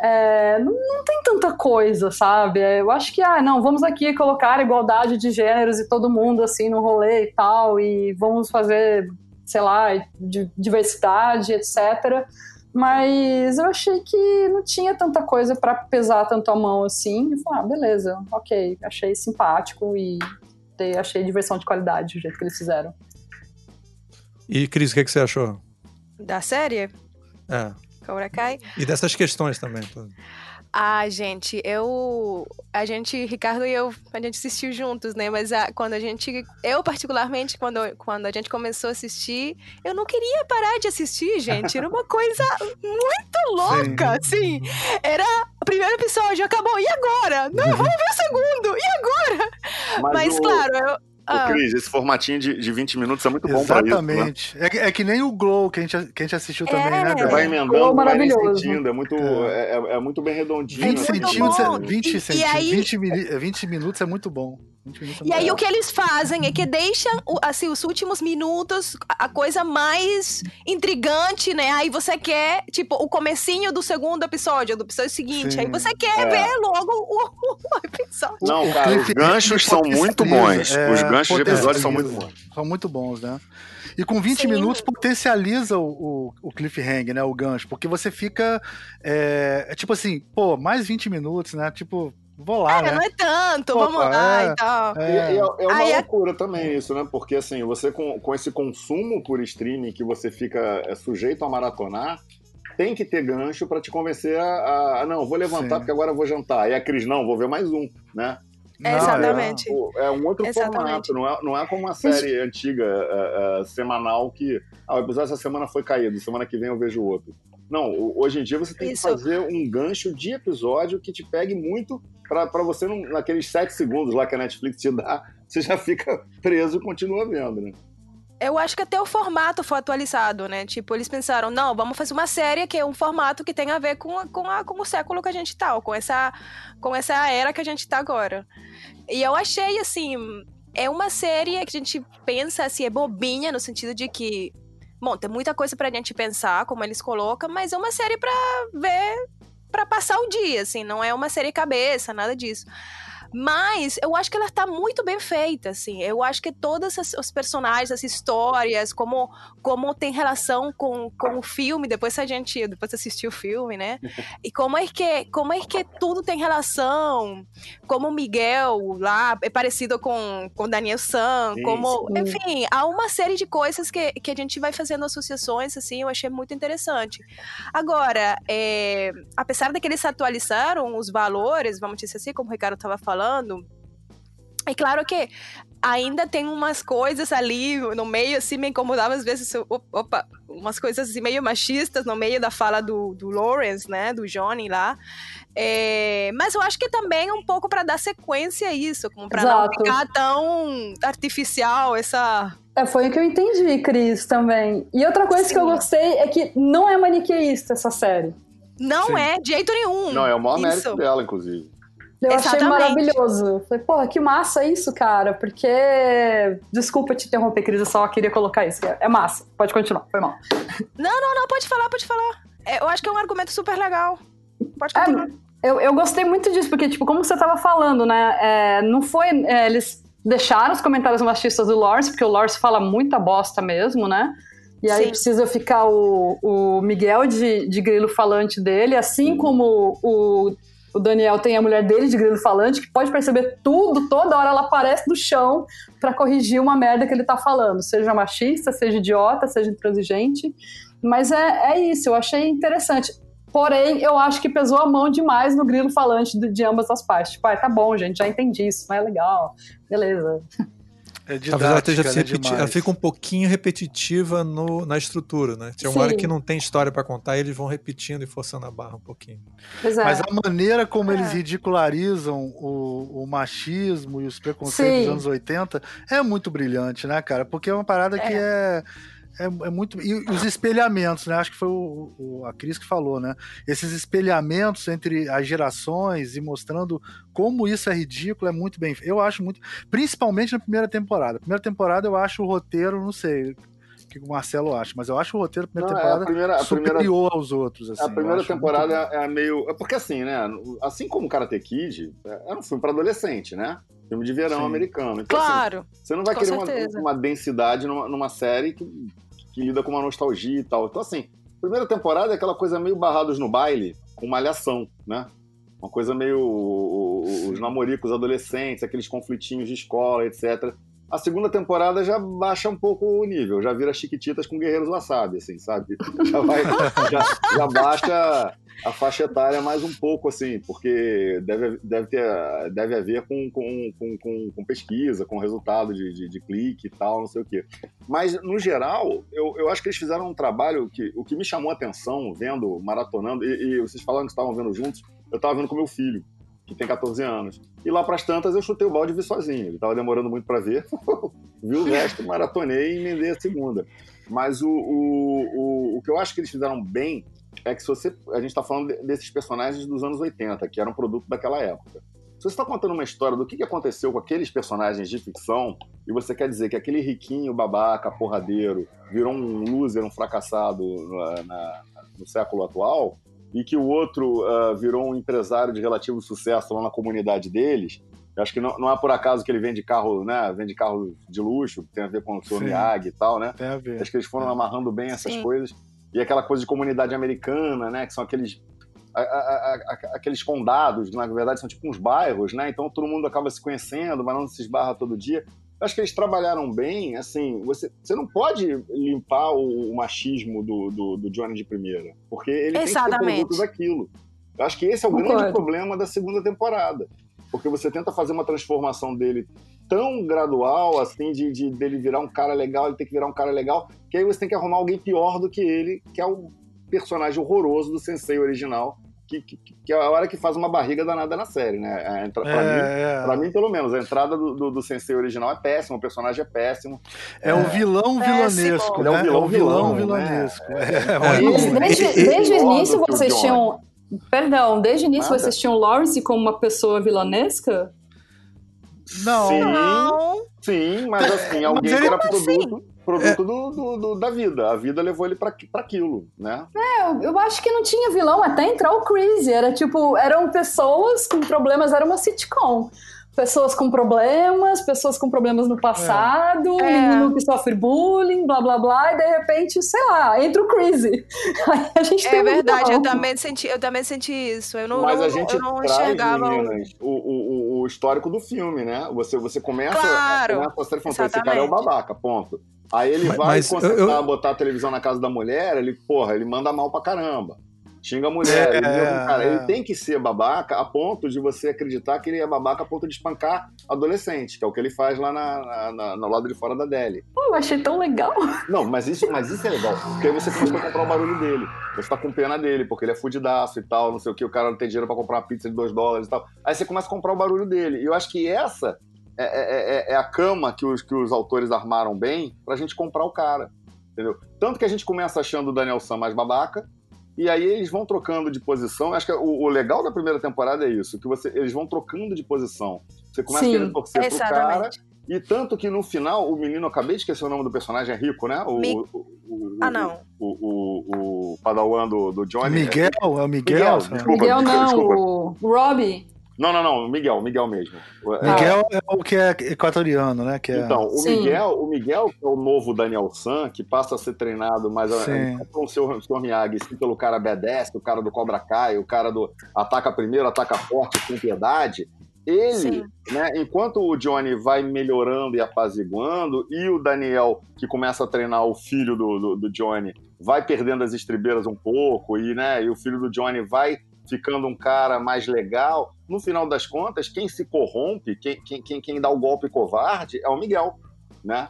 É, não, não tem tanta coisa, sabe? É, Eu acho que, ah, não, vamos aqui colocar igualdade de gêneros e todo mundo assim no rolê e tal, e vamos fazer, sei lá, di- diversidade, etc. Mas eu achei que não tinha tanta coisa pra pesar tanto a mão assim. E falei, ah, beleza, ok, achei simpático e te- achei diversão de qualidade o jeito que eles fizeram. E, Cris, o que, que você achou? Da série? É. Cobra Kai? E dessas questões também. Ah, gente, eu. A gente, Ricardo e eu, a gente assistiu juntos, né? Mas a- quando a gente. Eu, particularmente, quando, quando a gente começou a assistir, eu não queria parar de assistir, gente. Era uma coisa muito louca, assim. Era. O primeiro episódio acabou, e agora? Não, vamos ver o segundo, e agora? Mas, o, claro, eu. O ah, Cris, esse formatinho de, de 20 minutos é muito bom pra isso. Né? Exatamente. É, que- é que nem o Glow que a gente, que a gente assistiu É. também, né, Você Bel? vai emendando, vai nem sentindo. É muito, é. é- é muito bem redondinho. 20 assim. centímetros, bom. é, 20, E- e centí- aí- 20, mili- 20 minutos é muito bom. 20 minutos é E aí o que eles fazem é que deixam assim os últimos minutos a coisa mais intrigante, né? Aí você quer, tipo, o comecinho do segundo episódio, do episódio seguinte, Sim. aí você quer É. ver logo o, o episódio. Não, cara, os ganchos são muito bons. potencializa, Os é, ganchos de episódios são muito bons. São muito bons, né? E com 20 Sim. minutos potencializa o, o, o cliffhanger, né? O gancho. Porque você fica. É, é tipo assim, pô, mais 20 minutos, né? Tipo, vou lá, É, né? não é tanto, Opa, vamos lá é. e tal. E, e é, é uma Aí é- loucura também isso, né? Porque assim, você com, com esse consumo por streaming que você fica é, sujeito a maratonar, tem que ter gancho pra te convencer a, a- a, não, vou levantar Sim. porque agora eu vou jantar. E a Cris, não, vou ver mais um, né? Não, Exatamente. O- É um outro Exatamente. formato, não é, não é como uma série antiga, é, é, semanal, que ah, o episódio essa semana foi caído, semana que vem eu vejo outro. Não, hoje em dia você tem Isso. que fazer um gancho de episódio que te pegue muito pra você, não, naqueles sete segundos lá que a Netflix te dá, você já fica preso e continua vendo, né? Eu acho que até o formato foi atualizado, né? Tipo, eles pensaram, não, vamos fazer uma série que é um formato que tem a ver com, com, a, com o século que a gente tá, com essa, com essa era que a gente tá agora. E eu achei, assim, é uma série que a gente pensa, assim, é bobinha, no sentido de que, bom, tem muita coisa pra gente pensar, como eles colocam, mas é uma série pra ver, pra passar o dia, assim, não é uma série cabeça, nada disso. Mas eu acho que ela tá muito bem feita, assim. Eu acho que todos os personagens, as histórias, como, como tem relação com, com o filme, depois a gente depois assistiu o filme, né? E como é que como é que tudo tem relação, como o Miguel lá é parecido com com Daniel San, como, enfim, há uma série de coisas que, que a gente vai fazendo associações assim, eu achei muito interessante. Agora, é, apesar de que eles atualizaram os valores, vamos dizer assim, como o Ricardo estava falando, falando. É claro que ainda tem umas coisas ali no meio, assim, me incomodava às vezes, opa, umas coisas assim, meio machistas no meio da fala do, do Lawrence, né, do Johnny lá. É, mas eu acho que também é um pouco para dar sequência a isso, como para não ficar tão artificial essa. É, foi o que eu entendi, Cris, também. E outra coisa Sim. que eu gostei é que não é maniqueísta essa série. Não Sim. é, de jeito nenhum. Não, é o maior mérito dela, inclusive. Eu Exatamente. achei maravilhoso. Falei, porra, que massa isso, cara. Porque. Desculpa te interromper, Cris, eu só queria colocar isso. É massa. Pode continuar, foi mal. Não, não, não, pode falar, pode falar. É, eu acho que é um argumento super legal. Pode é, continuar. É, eu, eu gostei muito disso, porque, tipo, como você tava falando, né? É, não foi. É, eles deixaram os comentários machistas do Lawrence, porque o Lawrence fala muita bosta mesmo, né? E aí Sim. precisa ficar o, o Miguel de, de grilo falante dele, assim como o o Daniel tem a mulher dele de grilo falante, que pode perceber tudo, toda hora ela aparece do chão para corrigir uma merda que ele tá falando, seja machista, seja idiota, seja intransigente. Mas é, é isso, eu achei interessante. Porém, eu acho que pesou a mão demais no grilo falante de, ambas as partes. Tipo, ah, tá bom, gente, já entendi isso, mas é legal, beleza. É Talvez ela, esteja se repeti... ela fica um pouquinho repetitiva no, na estrutura, né? Tem uma Sim. hora que não tem história para contar e eles vão repetindo e forçando a barra um pouquinho. É. Mas a maneira como é. eles ridicularizam o, o, machismo e os preconceitos Sim. dos anos 80 é muito brilhante, né, cara? Porque é uma parada é. que é é, é, muito. E os espelhamentos, né? Acho que foi o, o, a Cris que falou, né? Esses espelhamentos entre as gerações e mostrando como isso é ridículo é muito bem. Eu acho muito. Principalmente na primeira temporada. Primeira temporada eu acho o roteiro, não sei o que o Marcelo acha, mas eu acho o roteiro da primeira não, temporada é a primeira, a superior primeira, aos outros. Assim, a primeira temporada é meio. É porque assim, né? Assim como Karate Kid, é, era um filme para adolescente, né? Filme de verão Sim. americano. Então, assim, claro. Assim, você não vai querer uma, uma, densidade numa, numa série que que lida com uma nostalgia e tal. Então, assim, primeira temporada é aquela coisa meio barrados no baile, com malhação, né? Uma coisa meio os namoricos adolescentes, aqueles conflitinhos de escola, etc. A segunda temporada já baixa um pouco o nível, já vira chiquititas com guerreiros wasabi, assim, sabe? Já, vai, já, já baixa a faixa etária mais um pouco, assim, porque deve, deve, ter, deve haver com, com, com, com pesquisa, com resultado de, de, de, clique e tal, não sei o quê. Mas, no geral, eu, eu acho que eles fizeram um trabalho que o que me chamou a atenção, vendo, maratonando, e, e vocês falando que estavam vendo juntos, eu estava vendo com meu filho, que tem 14 anos. E lá para as tantas eu chutei o balde e vi sozinho. Ele estava demorando muito para ver. vi o resto, maratonei e emendei a segunda. Mas o, o, o, o que eu acho que eles fizeram bem é que se você. A gente está falando desses personagens dos anos 80, que eram produto daquela época. Se você está contando uma história do que aconteceu com aqueles personagens de ficção, e você quer dizer que aquele riquinho, babaca, porradeiro, virou um loser, um fracassado na, na, no século atual, e que o outro uh, virou um empresário de relativo sucesso lá na comunidade deles, eu acho que não, não é por acaso que ele vende carro, né? Vende carro de luxo, que tem a ver com o seu Miyagi e tal, né? Tem a ver. Acho que eles foram é. amarrando bem essas Sim. coisas e aquela coisa de comunidade americana, né? Que são aqueles a, a, a, aqueles condados, na verdade são tipo uns bairros, né? Então todo mundo acaba se conhecendo, mas não se esbarra todo dia. Eu acho que eles trabalharam bem, assim, você, você não pode limpar o, o machismo do, do, do, Johnny de primeira, porque ele Exatamente. tem que produto daquilo. Eu acho que esse é o Concordo. grande problema da segunda temporada, porque você tenta fazer uma transformação dele tão gradual, assim, de, de dele virar um cara legal, ele tem que virar um cara legal, que aí você tem que arrumar alguém pior do que ele, que é o personagem horroroso do Sensei original, que, que, que é a hora que faz uma barriga danada na série, né? Entra- pra, mim, É, é. pra mim, pelo menos, a entrada do, do, do Sensei original é péssima, o personagem é péssimo. É um vilão vilanesco, Ele é um né? vilão é um vilão vilão, né? vilanesco. É. É, É. desde, desde o início vocês tinham. Perdão, desde o início Nada. vocês tinham Lawrence como uma pessoa vilanesca? Não. Sim, Não. sim, mas assim, alguém ele- que era Como assim? produto, produto do, do- do- da vida. A vida levou ele pra, pra aquilo, né? Eu, eu acho que não tinha vilão até entrar o Crazy. Era tipo, eram pessoas com problemas, era uma sitcom. Pessoas com problemas, pessoas com problemas no passado, um É. menino que sofre bullying, blá blá blá, e de repente, sei lá, entra o Crazy. Aí a gente É verdade, eu também senti, eu também senti isso. Eu não, Mas não- a gente eu não traz, enxergava. o- meninas, o, o, o histórico do filme, né? Você, você começa, Claro, começa a série falando, esse cara é o babaca, ponto. Aí ele Mas- vai mas consertar, eu- eu- botar a televisão na casa da mulher, ele, porra, ele manda mal pra caramba. Xinga a mulher. É, ele, cara, é. ele tem que ser babaca a ponto de você acreditar que ele é babaca a ponto de espancar adolescente, que é o que ele faz lá na, na- na- no lado de fora da Deli. Pô, eu achei tão legal. Não, mas isso, mas isso é legal. Porque aí você começa a comprar o barulho dele. Você tá com pena dele, porque ele é fudidaço e tal, não sei o que, o cara não tem dinheiro pra comprar uma pizza de 2 dólares e tal. Aí você começa a comprar o barulho dele. E eu acho que essa é, é- é- é a cama que os, que os autores armaram bem pra gente comprar o cara. Entendeu? Tanto que a gente começa achando o Daniel Sam mais babaca, e aí eles vão trocando de posição. Acho que o, o legal da primeira temporada é isso, que você, eles vão trocando de posição. Você começa Sim, a querer torcer pro cara, Exatamente. e tanto que no final, o menino, acabei de esquecer o nome do personagem, é rico, né? O, Mi- o, o- Ah, não. O, o, o padawan do, do Johnny. Miguel, é o Miguel. Miguel, desculpa, Miguel não, desculpa. o o Robbie. Não, não, não, o Miguel, o Miguel mesmo. É, Miguel é o que é equatoriano, né? Que é... Então, o Sim. Miguel, o Miguel que é o novo Daniel San, que passa a ser treinado mais com o seu, seu Miyagi, sim, pelo cara B10, o cara do Cobra Kai, o cara do ataca primeiro, ataca forte, com piedade. Ele, Sim. né, enquanto o Johnny vai melhorando e apaziguando, e o Daniel, que começa a treinar o filho do, do, do Johnny, vai perdendo as estribeiras um pouco, e, né, e o filho do Johnny vai ficando um cara mais legal. No final das contas, quem se corrompe, quem, quem, quem, quem dá o golpe covarde é o Miguel, né?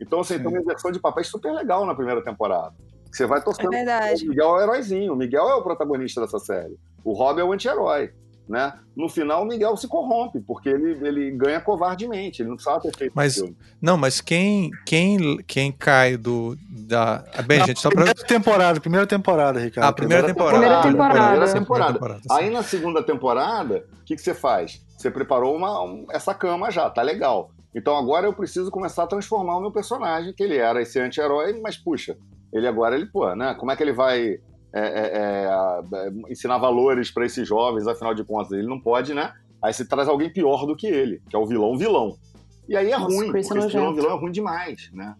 Então, assim, Sim. tem uma inversão de papéis super legal na primeira temporada. Você vai torcendo. É verdade. O Miguel é o heróizinho, o Miguel é o protagonista dessa série. O Rob é o anti-herói. Né? No final, o Miguel se corrompe, porque ele, ele ganha covardemente, ele não precisava ter feito Mas-. Não, mas quem, quem, quem cai do. Da... ah, Bem, Na gente, só pra. primeira temporada, primeira temporada, Ricardo. Ah, primeira temporada. Primeira temporada. Primeira temporada. primeira temporada, Aí na segunda temporada, o que, que você faz? Você preparou uma, um- essa cama já, tá legal. Então agora eu preciso começar a transformar o meu personagem, que ele era esse anti-herói, mas puxa, ele agora, ele, pô, né? Como é que ele vai é, é, é, é, ensinar valores pra esses jovens, afinal de contas? Ele não pode, né? Aí você traz alguém pior do que ele, que é o vilão vilão. E aí é Nossa, ruim, porque esse vilão vilão é ruim demais, né?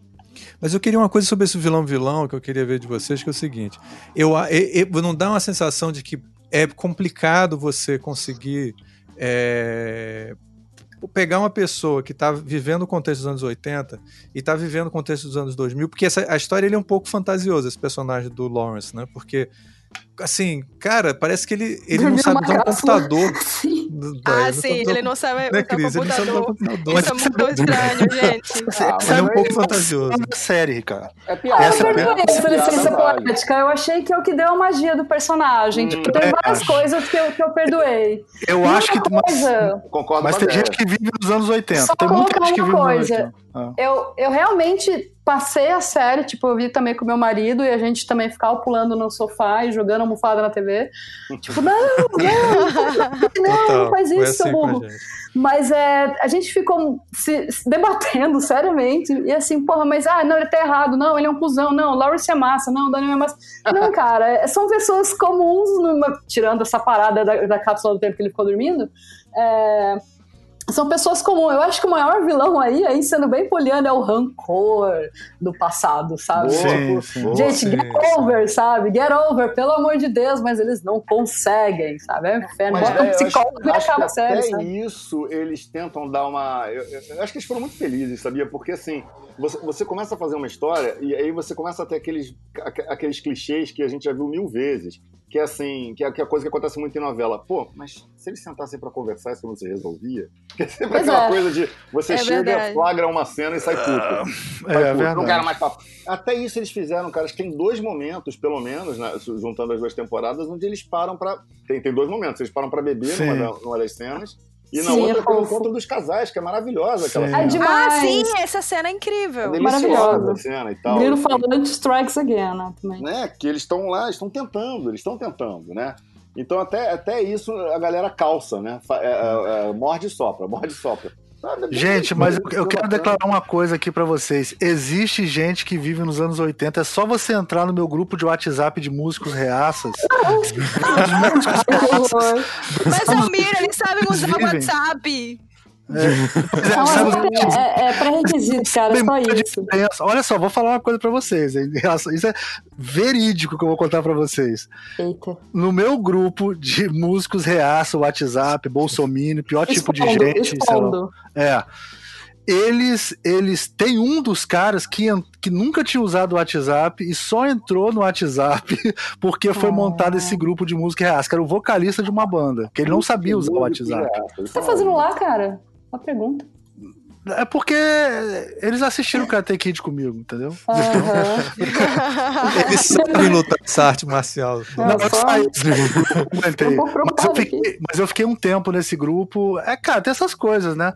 Mas eu queria uma coisa sobre esse vilão-vilão que eu queria ver de vocês, que é o seguinte: eu, a- e- e- não dá uma sensação de que é complicado você conseguir é, pegar uma pessoa que está vivendo o contexto dos anos 80 e está vivendo o contexto dos anos 2000, porque essa, a história ele é um pouco fantasiosa, esse personagem do Lawrence, né? Porque, assim, cara, parece que ele, ele não Dormiu sabe usar um computador. Sim. Ah, sim, ele não sabe Né, usar Cris? Ele não sabe usar um computador. computador. Isso é muito estranho, gente. Ah, Ele é um pouco fantasioso. da série, Ricardo. É piada. Essa eu é a né? perdoei essa licença vale. poética. Eu achei que é o que deu a magia do personagem. Hum, tipo, tem é, várias acho. coisas que eu, que eu perdoei. Eu acho que. coisa, Concordo mas tem gente que vive nos anos 80. Só tem muita gente que vive nos coisa. 80. Ah. eu, eu realmente passei a série, tipo, eu vi também com meu marido e a gente também ficava pulando no sofá e jogando almofada na TV. Tipo, não, não, não, não faz isso, seu assim a burro. gente. Mas é, a gente ficou se, se debatendo seriamente. E assim, porra, mas ah, não, ele tá errado. Não, ele é um cuzão. Não, Lawrence é massa. Não, Daniel é massa. Não, cara, é- são pessoas comuns, numa- tirando essa parada da, da cápsula do tempo que ele ficou dormindo. é, são pessoas comuns. Eu acho que o maior vilão aí, aí sendo bem poliano, é o rancor do passado, sabe? Boa, Sim, boa, sim. Gente, Sim, get sim. over, sabe? Get over, pelo amor de Deus, mas eles não conseguem, sabe? É um inferno. Mas Bota um é, psicólogo e acaba a série, até sabe? isso eles tentam dar uma. Eu, eu- eu acho que eles foram muito felizes, sabia? Porque assim, você, você começa a fazer uma história e aí você começa a ter aqueles, aque- aqueles clichês que a gente já viu mil vezes. Que é assim, que é, que é coisa que acontece muito em novela. Pô, mas se eles sentassem pra conversar, isso não se resolvia? Porque é sempre Pois aquela é. coisa de você É chega, verdade. flagra uma cena e sai puto. É, Sai puto, verdade. Não quero mais papo. Até isso eles fizeram, cara. Acho que tem dois momentos, pelo menos, né, juntando as duas temporadas, onde eles param pra. Tem, tem dois momentos. Eles param pra beber Sim. numa, numa das cenas. E na Sim, outra é tem o encontro dos casais, que é maravilhosa aquela Sim. cena. É demais. Ah, sim, essa cena é incrível. É Maravilhosa. a cena e tal. Grilo falando strikes again, né? Também. né? Que eles estão lá, estão tentando, eles estão tentando, né? Então até, até isso a galera calça, né? É, é, é, morde e sopra, morde e sopra. Sabe? Gente, mas eu, eu quero declarar uma coisa aqui pra vocês. Existe gente que vive nos anos 80. É só você entrar no meu grupo de WhatsApp de músicos reaças. Mas, eles sabem usar o. WhatsApp. Sabe- é, é, é pré-requisito, cara, Tem só isso. diferença. Olha só, vou falar uma coisa pra vocês. relação- Isso é verídico que eu vou contar pra vocês. Eita. No meu grupo de músicos reaça, WhatsApp, Bolsominion, pior tipo de gente. sei lá. expondo. É. Eles, eles tem um dos caras que, que nunca tinha usado o WhatsApp e só entrou no WhatsApp porque foi Ah. montado esse grupo de música reaça, que era o vocalista de uma banda, que ele não sabia usar o WhatsApp. O que tá fazendo lá, cara? Uma pergunta. É porque eles assistiram o Karate Kid comigo, entendeu? Aham. Eles sabem lutar essa arte marcial. Não, Não, eu só- saí. Tô um pouco Mas eu, fiquei, mas eu fiquei um tempo nesse grupo. É, cara, tem essas coisas, né?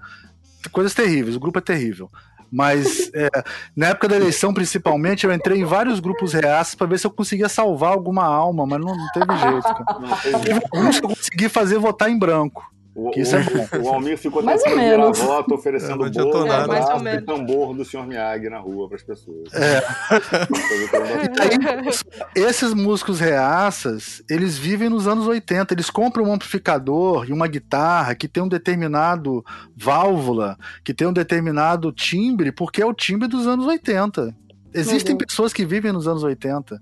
Coisas terríveis, o grupo é terrível. Mas é, na época da eleição, principalmente, eu entrei em vários grupos reaços pra ver se eu conseguia salvar alguma alma, mas não, não teve jeito, cara. Não, teve- eu consegui fazer votar em branco. O, Que isso é o- o Almir ficou Mais ou tentando virar menos. voto, oferecendo adiantou bolo, nada. É, mais ou abraço e menos. tambor do Sr. Miyagi na rua para as pessoas. É. Então, Esses músicos reaças, eles vivem nos anos 80. Eles compram um amplificador e uma guitarra que tem um determinado válvula, que tem um determinado timbre, porque é o timbre dos anos 80. Existem Uhum. pessoas que vivem nos anos 80.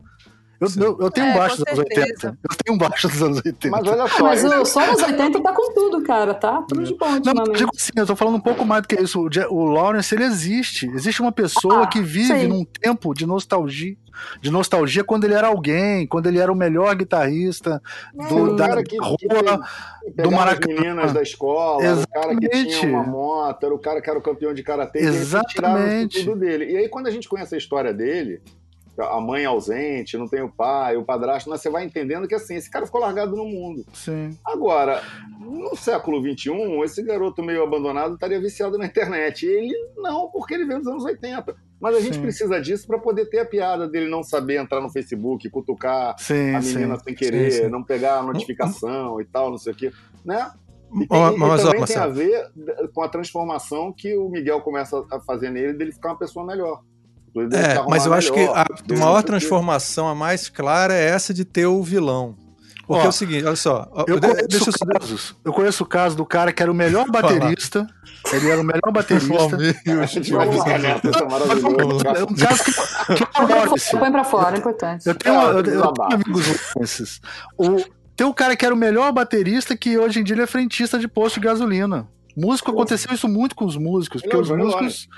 Eu, eu, eu tenho um É, baixo com dos anos certeza. 80. Eu tenho um baixo dos anos 80. Mas olha só, mas som nos 80 tá com tudo, cara, tá? Tudo de bom Não, eu digo assim, eu tô falando um pouco mais do que isso. O, Lawrence, ele existe. Existe uma pessoa Ah, que vive sim. num tempo de nostalgia. De nostalgia quando ele era alguém, quando ele era o melhor guitarrista Não, do, da cara que- rua. que pegava Maracanã. as meninas da escola, era o cara que Exatamente. tinha uma moto, era o cara que era o campeão de karatê, Exatamente. tudo dele. E aí quando a gente conhece a história dele, a mãe ausente, não tem o pai, o padrasto, mas você vai entendendo que assim, esse cara ficou largado no mundo. Sim. Agora, no século XXI, esse garoto meio abandonado estaria viciado na internet. E ele não, porque ele veio dos anos 80. Mas a gente Sim. precisa disso para poder ter a piada dele não saber entrar no Facebook, cutucar Sim, a sim. menina sem querer, Sim, sim. não pegar a notificação e tal, não sei o quê. Né? E, e- e mas, ó, também tem a ver com a transformação que o Miguel começa a fazer nele, dele ficar uma pessoa melhor. É, mas eu acho que melhor, a não sei maior transformação, a mais clara, é essa de ter o vilão. Porque Ó, é o seguinte, olha só. Eu conheço, deixa eu casos, eu conheço o caso do cara que era o melhor baterista. Ele era o melhor baterista. A é. É um caso que, que Põe pra fora, assim. põe pra fora, é importante. Eu tenho, É, eu, eu tenho amigos Lawrences. O Tem um cara que era o melhor baterista que hoje em dia ele é frentista de posto de gasolina. Músico, aconteceu isso muito com os músicos, porque os músicos.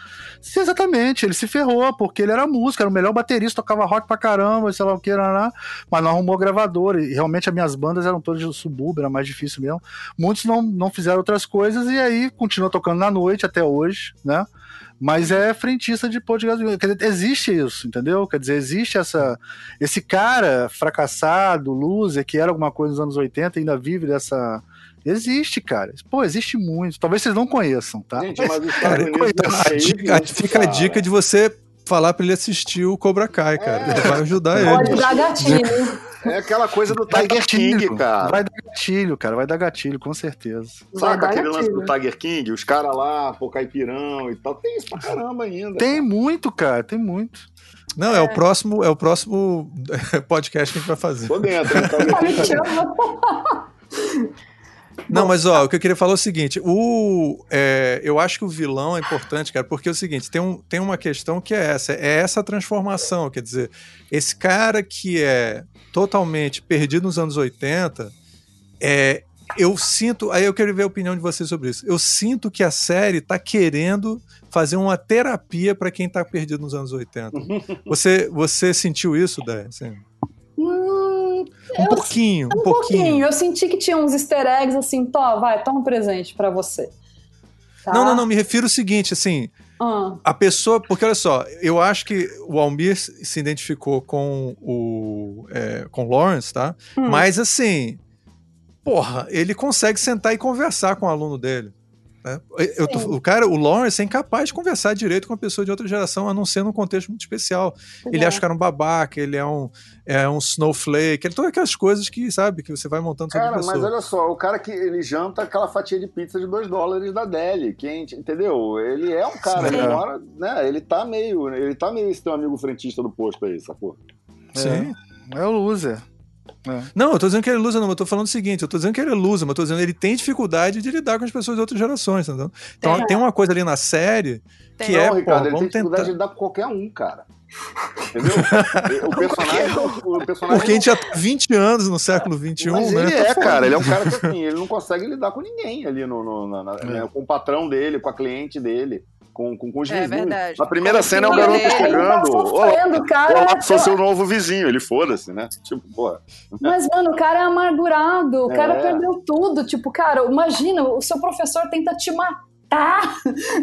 Sim, exatamente, ele se ferrou, porque ele era músico, era o melhor baterista, tocava rock pra caramba, sei lá o que, lá, mas não arrumou gravador. E realmente as minhas bandas eram todas de subúrbio, era mais difícil mesmo. Muitos não, não fizeram outras coisas e aí continua tocando na noite até hoje, né? Mas é frentista de posto de gasolina. Quer dizer, existe isso, entendeu? Quer dizer, existe essa. Esse cara fracassado, loser, que era alguma coisa nos anos 80 e ainda vive dessa. Existe, cara. Pô, existe muito. Talvez vocês não conheçam, tá? Gente, mas os Estados Cara, Unidos não fica a cara. dica de você falar pra ele assistir o Cobra Kai, cara. É. Vai ajudar Pode ele. dar gatilho. É aquela coisa do Tiger King, gatilho, cara. Vai dar gatilho, cara. Vai dar gatilho, com certeza. Vai Saca aquele lance gatilho. do Tiger King? Os caras lá, pô, caipirão e tal. Tem isso pra caramba ainda. Tem muito, cara, tem muito. Não, é o próximo, é o próximo podcast que a gente vai fazer. Tô dentro. hein? Não, mas ó, o que eu queria falar é o seguinte: o, é, eu acho que o vilão é importante, cara, porque é o seguinte: tem, um, tem uma questão que é essa, é essa transformação. Quer dizer, esse cara que é totalmente perdido nos anos 80, é, eu sinto. Aí eu quero ver a opinião de vocês sobre isso. Eu sinto que a série tá querendo fazer uma terapia para quem tá perdido nos anos 80. Você, você sentiu isso, Dé? Assim, Hum, Um Eu- pouquinho, um, Um pouquinho. pouquinho. Eu senti que tinha uns easter eggs assim, Tó, vai, toma um presente pra você. Tá? Não, não, não, me refiro ao seguinte, assim, Ah, a pessoa, porque olha só, eu acho que o Almir se identificou com o é, com Lawrence, tá? hum. Mas assim, porra, ele consegue sentar e conversar com o aluno dele. Né? Eu o cara, o Lawrence é incapaz de conversar direito com uma pessoa de outra geração, a não ser num contexto muito especial. Ele é. acha que era um babaca, ele é um, é um snowflake, ele todas aquelas coisas que, sabe, que você vai montando sobre Cara, pessoa. mas olha só, o cara que ele janta aquela fatia de pizza de 2 dólares da Deli, quente, entendeu? Ele é um cara, Sim. ele mora, né? Ele tá meio, ele tá meio esse teu amigo frentista do posto aí, sacou? Sim. É o loser. Não, eu tô dizendo que ele é loser, não, eu tô falando o seguinte, eu tô dizendo que ele é loser, mas eu tô dizendo que ele tem dificuldade de lidar com as pessoas de outras gerações, entendeu? Então Tem. tem uma coisa ali na série Tem. que não, é, Ricardo, pô, ele tem vamos dificuldade tentar. de lidar com qualquer um, cara. Entendeu? o personagem, o personagem Porque a gente já tá 20 anos no século XXI, Mas né? ele Tá é, cara. Ele é um cara que assim, ele não consegue lidar com ninguém ali no, no- na- na- É. né, com o patrão dele, com a cliente dele, com, com, com os É vizinhos. verdade. Na primeira cena é o garoto dele. chegando. Ele tá Olá, cara. olá, sou seu novo vizinho. Ele foda-se, né? Tipo, porra. Mas, mano, o cara é amargurado, o cara É. perdeu tudo. Tipo, cara, imagina, o seu professor tenta te matar.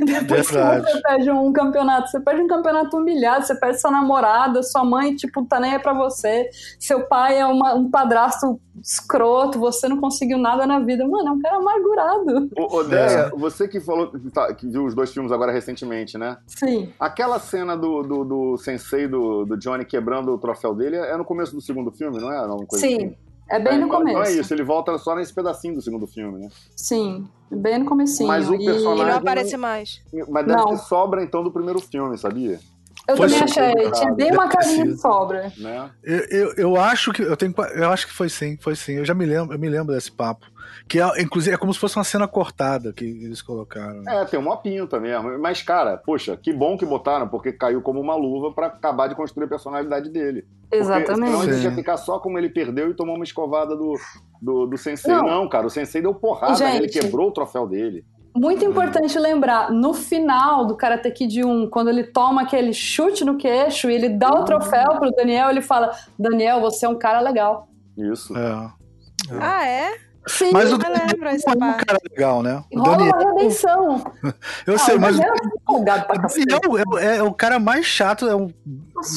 Depois Verdade. que você perde um campeonato, você perde um campeonato humilhado, você perde sua namorada, sua mãe, tipo, tá nem aí pra você. Seu pai é uma- um padrasto escroto, você não conseguiu nada na vida. Mano, é um cara amargurado. Ô, ô Déia, você que falou que, tá- que viu os dois filmes agora recentemente, né? Sim. Aquela cena do, do, do sensei do, do Johnny quebrando o troféu dele é no começo do segundo filme, não é? Sim. assim? É bem É, no então- começo. Então é isso, ele volta só nesse pedacinho do segundo filme, né? Sim, bem no comecinho. Mas o E E personagem- não aparece mais. Mas deve Não. ter sobra então do primeiro filme, sabia? Eu Foi também achei, errado. tinha bem uma ter carinha de sobra. Né? Eu, eu, eu acho que eu tenho eu acho que foi sim, foi sim. Eu já me lembro, eu me lembro desse papo. Que é, inclusive é como se fosse uma cena cortada que eles colocaram. É, tem uma pinta mesmo. Mas, cara, poxa, que bom que botaram, porque caiu como uma luva pra acabar de construir a personalidade dele. Porque Senão Exatamente. a gente ia ficar só como ele perdeu e tomou uma escovada do, do, do sensei. Não. Não. cara, o sensei deu porrada, Gente. ele quebrou o troféu dele. Muito importante lembrar, no final do Karate Kid 1, quando ele toma aquele chute no queixo e ele dá o troféu pro Daniel, ele fala: Daniel, você é um cara legal. Isso. É. Ah, é? Sim, Mas o Eu Daniel essa é um parte. cara legal, né? O rola Daniel, uma redenção. eu Ah, sei, mas o Daniel é. Daniel é, é o cara mais chato, é o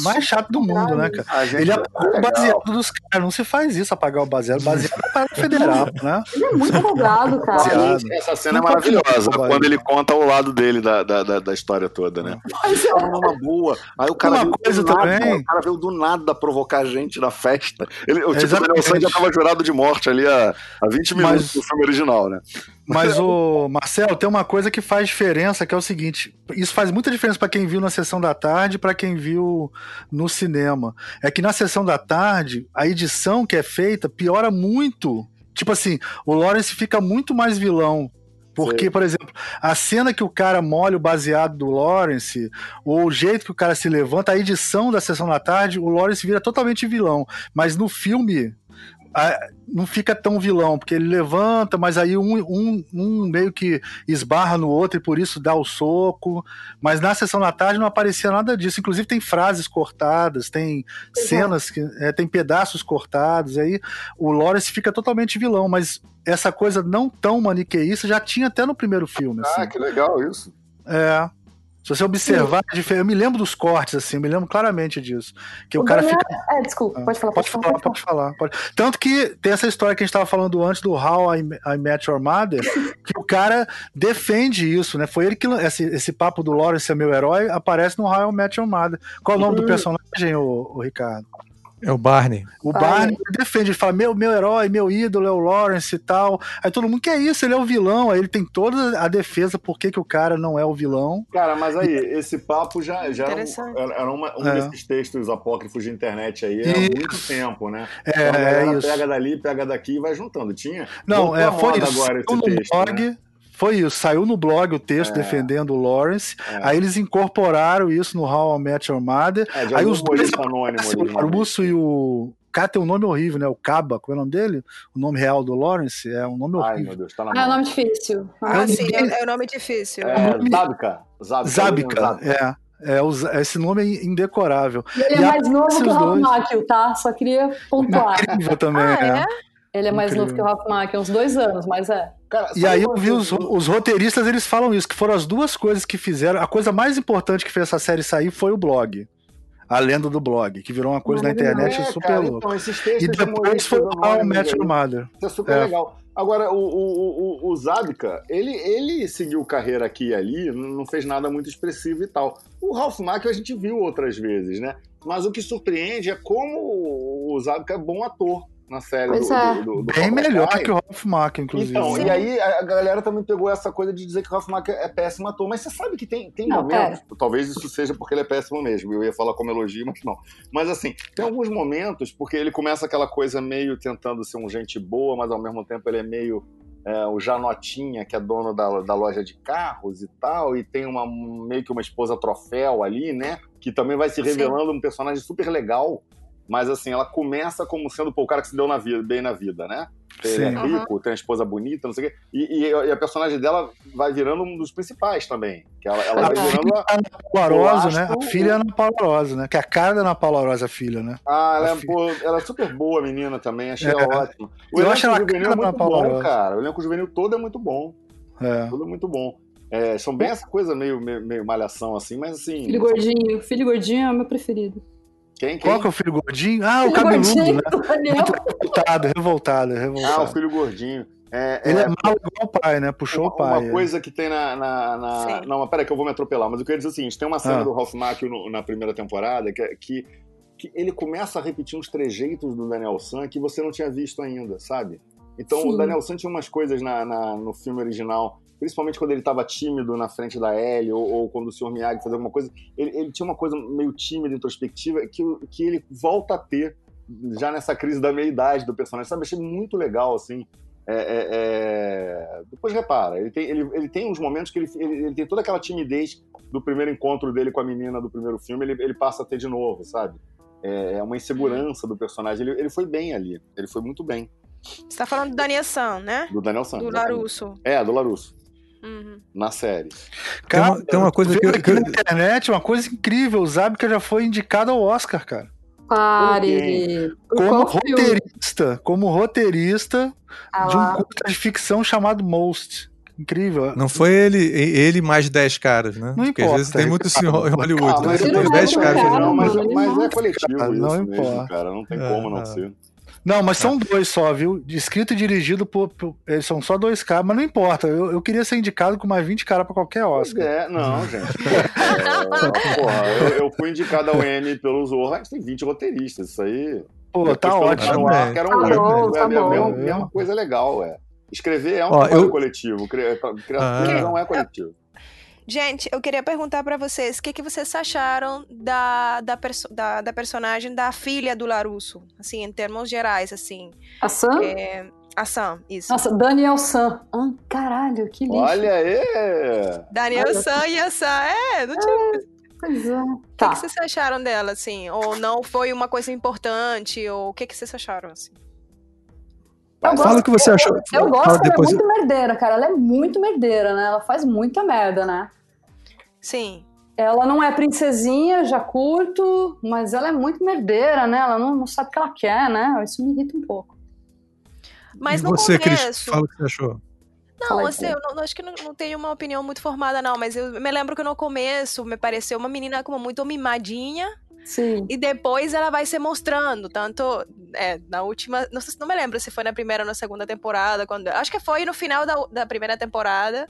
mais chato do mundo, né, cara? A gente Ele é apagou o baseado dos caras. Não se faz isso, apagar o baseado. Baseado é para federal, né? Ele é muito empolgado, cara. Baseado. Essa cena é maravilhosa, quando ele conta o lado dele da, da, da, da história toda, né? Mas é- numa boa. Aí o cara Uma veio coisa do nada, também- o cara veio do nada provocar a gente na festa. Ele, o tipo, o Exatamente. Daniel San já tava jurado de morte ali há, há 20 minutos Mas- do filme original, né? Mas o Marcelo tem uma coisa que faz diferença, que é o seguinte: isso faz muita diferença pra quem viu na sessão da tarde e pra quem viu no cinema. É que na sessão da tarde, a edição que é feita piora muito. Tipo assim, o Lawrence fica muito mais vilão. Porque, Sei. por exemplo, a cena que o cara molha o baseado do Lawrence, ou o jeito que o cara se levanta, a edição da sessão da tarde, o Lawrence vira totalmente vilão. Mas no filme, a- não fica tão vilão, porque ele levanta, mas aí um, um, um meio que esbarra no outro e por isso dá o soco. Mas na sessão da tarde não aparecia nada disso. Inclusive tem frases cortadas, tem é. cenas, que, é, tem pedaços cortados. Aí o Lawrence fica totalmente vilão, mas essa coisa não tão maniqueísta já tinha até no primeiro filme. Ah, Assim. que legal isso. É. Se você observar, é eu me lembro dos cortes, assim, eu me lembro claramente disso. Que o, O cara fica É, desculpa, pode falar, Pode pode, falar, falar. pode falar. pode. Tanto que tem essa história que a gente estava falando antes do How I, I Met Your Mother, que o cara defende isso, né? Foi ele que. Esse, esse papo do Lawrence é meu herói aparece no How I Met Your Mother. Qual é o nome do personagem, o, Ricardo? É o Barney. O Barney. Barney defende, ele fala: meu, meu herói, meu ídolo é o Lawrence e tal. Aí todo mundo que é isso, ele é o vilão. Aí ele tem toda a defesa por que, que o cara não é o vilão. Cara, mas aí, esse papo já, já era, um, era- uma- um É. desses textos apócrifos de internet aí há muito tempo, né? É, Então é isso. pega dali, pega daqui e vai juntando. Tinha? Não, é, foi isso. agora esse texto, blog. né? Foi isso, saiu no blog o texto É. defendendo o Lawrence. É. Aí eles incorporaram isso no How I Met Your Mother. É, Aí os dois aparecem, o. Caruso e o. O cara tem um nome horrível, né? O Caba, qual é o nome dele? O nome real do Lawrence é um nome Ai, horrível. meu Deus, tá na Ah, é um mão. nome difícil. Ah, sim, é, é o nome difícil. É, Zabka. Zabka. Zábica, Zabka. é. É, esse nome é indecorável. E ele é E mais novo que o dois- Macchio, tá? Só queria pontuar. Incrível também, Ah, é. é? Ele é mais Incrível. novo que o Ralph Macchio, uns dois anos, mas é. Cara, E aí eu vi os, os roteiristas, eles falam isso, que foram as duas coisas que fizeram. A coisa mais importante que fez essa série sair foi o blog. A lenda do blog, que virou uma coisa na internet É, super cara, louca. Então, esses textos E depois foi o Match Mother. Isso é super É. legal. Agora, o, o, o, o Zabka, ele, ele seguiu carreira aqui e ali, não fez nada muito expressivo e tal. O Ralph Macchio a gente viu outras vezes, né? Mas o que surpreende é como o Zabka é bom ator na série Pois do, é. do, do, do Bem Cobra melhor Kai. que o Ralph Macchio, inclusive. Então, Sim. e aí a galera também pegou essa coisa de dizer que o Macchio é péssimo ator, mas você sabe que tem, tem Não, momentos, talvez isso seja porque ele é péssimo mesmo, eu ia falar como elogio, mas não. Mas assim, tem alguns momentos, porque ele começa aquela coisa meio tentando ser um gente boa, mas ao mesmo tempo ele é meio é, o Janotinha, que é dono da, da loja de carros e tal, e tem uma meio que uma esposa troféu ali, né? Que também vai se Sim. revelando um personagem super legal, mas assim, ela começa como sendo pô, o cara que se deu na vida, bem na vida, né? Ele é rico, tem uma esposa bonita, não sei o quê. E, e- e a personagem dela vai virando um dos principais também. Que ela, ela vai A virando a. Ana Paula né? A filha é Ana Paula Rosa, né? Que é a cara da Ana Paula Rosa, a filha, né? Ah, ela é, pô, ela é super boa, a menina também. Achei É. ela ótima. O Eu acho ela juvenil cara é muito Paula bom, Rosa. cara. O elenco juvenil todo é muito bom. É. Tudo é muito bom. É, são bem essa coisa meio, meio, meio malhação, assim, mas assim. Filho gordinho. Filho gordinho é o meu preferido. Quem, quem? Qual que é o filho gordinho? Ah, o Filho cabeludo, gordinho né? do Daniel. Revoltado, revoltado, Ah, o revoltado. filho gordinho. É, Ele é, é mal igual o pai, né? Puxou uma, o pai. uma é. coisa que tem na. na, na- não, mas peraí, que eu vou me atropelar. Mas eu queria dizer o seguinte: tem uma cena Ah. do Ralph Macchio no- na primeira temporada que, que, que ele começa a repetir uns trejeitos do Daniel San que você não tinha visto ainda, sabe? Então o Sim. Daniel San tinha umas coisas na, na- no filme original, principalmente quando ele estava tímido na frente da Ellie, ou, ou quando o Sr. Miyagi fazia alguma coisa, ele, ele tinha uma coisa meio tímida, introspectiva, que, que ele volta a ter já nessa crise da meia-idade do personagem, sabe? Achei muito legal, assim. É, é, é, Depois repara, ele tem, ele, ele tem uns momentos que ele, ele, ele tem toda aquela timidez do primeiro encontro dele com a menina do primeiro filme, ele, ele passa a ter de novo, sabe? É é uma insegurança do personagem. Ele, ele foi bem ali, ele foi muito bem, Você tá falando do Daniel San, né? do Daniel San. Do. Larusso. É, do Larusso, Uhum. na série. Tem uma- tem uma coisa eu que eu- aqui na internet, uma coisa incrível. O Zabka já foi indicado ao Oscar, cara. Pare. Como filme? roteirista. Como roteirista Ah de um curta de ficção chamado Most. Incrível. Não foi ele, ele mais 10 caras, né? Não Porque às vezes importa, tem muito isso em Ricardo. Hollywood. Ah, né? mas Tem uns não 10 é caras. cara, não, mas, mas é coletivo Cara, isso não mesmo, importa. cara. Não tem É, como não é. Não, mas são dois só, viu? Escrito e dirigido por. por- eles são só dois caras, mas não importa. Eu, eu queria ser indicado com mais 20 caras pra qualquer Oscar. É, não, gente. É, porra, eu, eu fui indicado ao M pelo Zorra, a gente tem 20 roteiristas. Isso aí. Pô, Depois tá ótimo. Cano Arco, era um Tá bom, é tá a mesma, bom. mesma coisa legal, é. Escrever é um Ó, trabalho eu- coletivo. Criar Ah. não é coletivo. Gente, eu queria perguntar pra vocês o que, que vocês acharam da, da, perso- da, da personagem da filha do Larusso, assim, em termos gerais, assim. A Sam? É, a Sam, isso. Nossa, Daniel Sam. Ah, caralho, que lixo. Olha aí! Daniel olha. Sam e a Sam, é, não tinha Pois é. O Tá. que, que vocês acharam dela, assim? Ou não foi uma coisa importante? Ou o que, que vocês acharam, assim? Eu Fala o que você achou. Eu Fala gosto que ela depois. é muito merdeira, cara. Ela é muito merdeira, né? Ela faz muita merda, né? Sim. Ela não é princesinha, já curto, mas ela é muito merdeira, né? Ela não, não sabe o que ela quer, né? Isso me irrita um pouco. Mas E no você, Cris, começo... fala o que você achou. Não, assim, eu não- acho que não, não tenho uma opinião muito formada, não. Mas eu me lembro que no começo me pareceu uma menina como muito mimadinha. Sim. E depois ela vai se mostrando, tanto é, na última. Não, sei, se- não me lembro se foi na primeira ou na segunda temporada. quando Acho que foi no final da, da primeira temporada,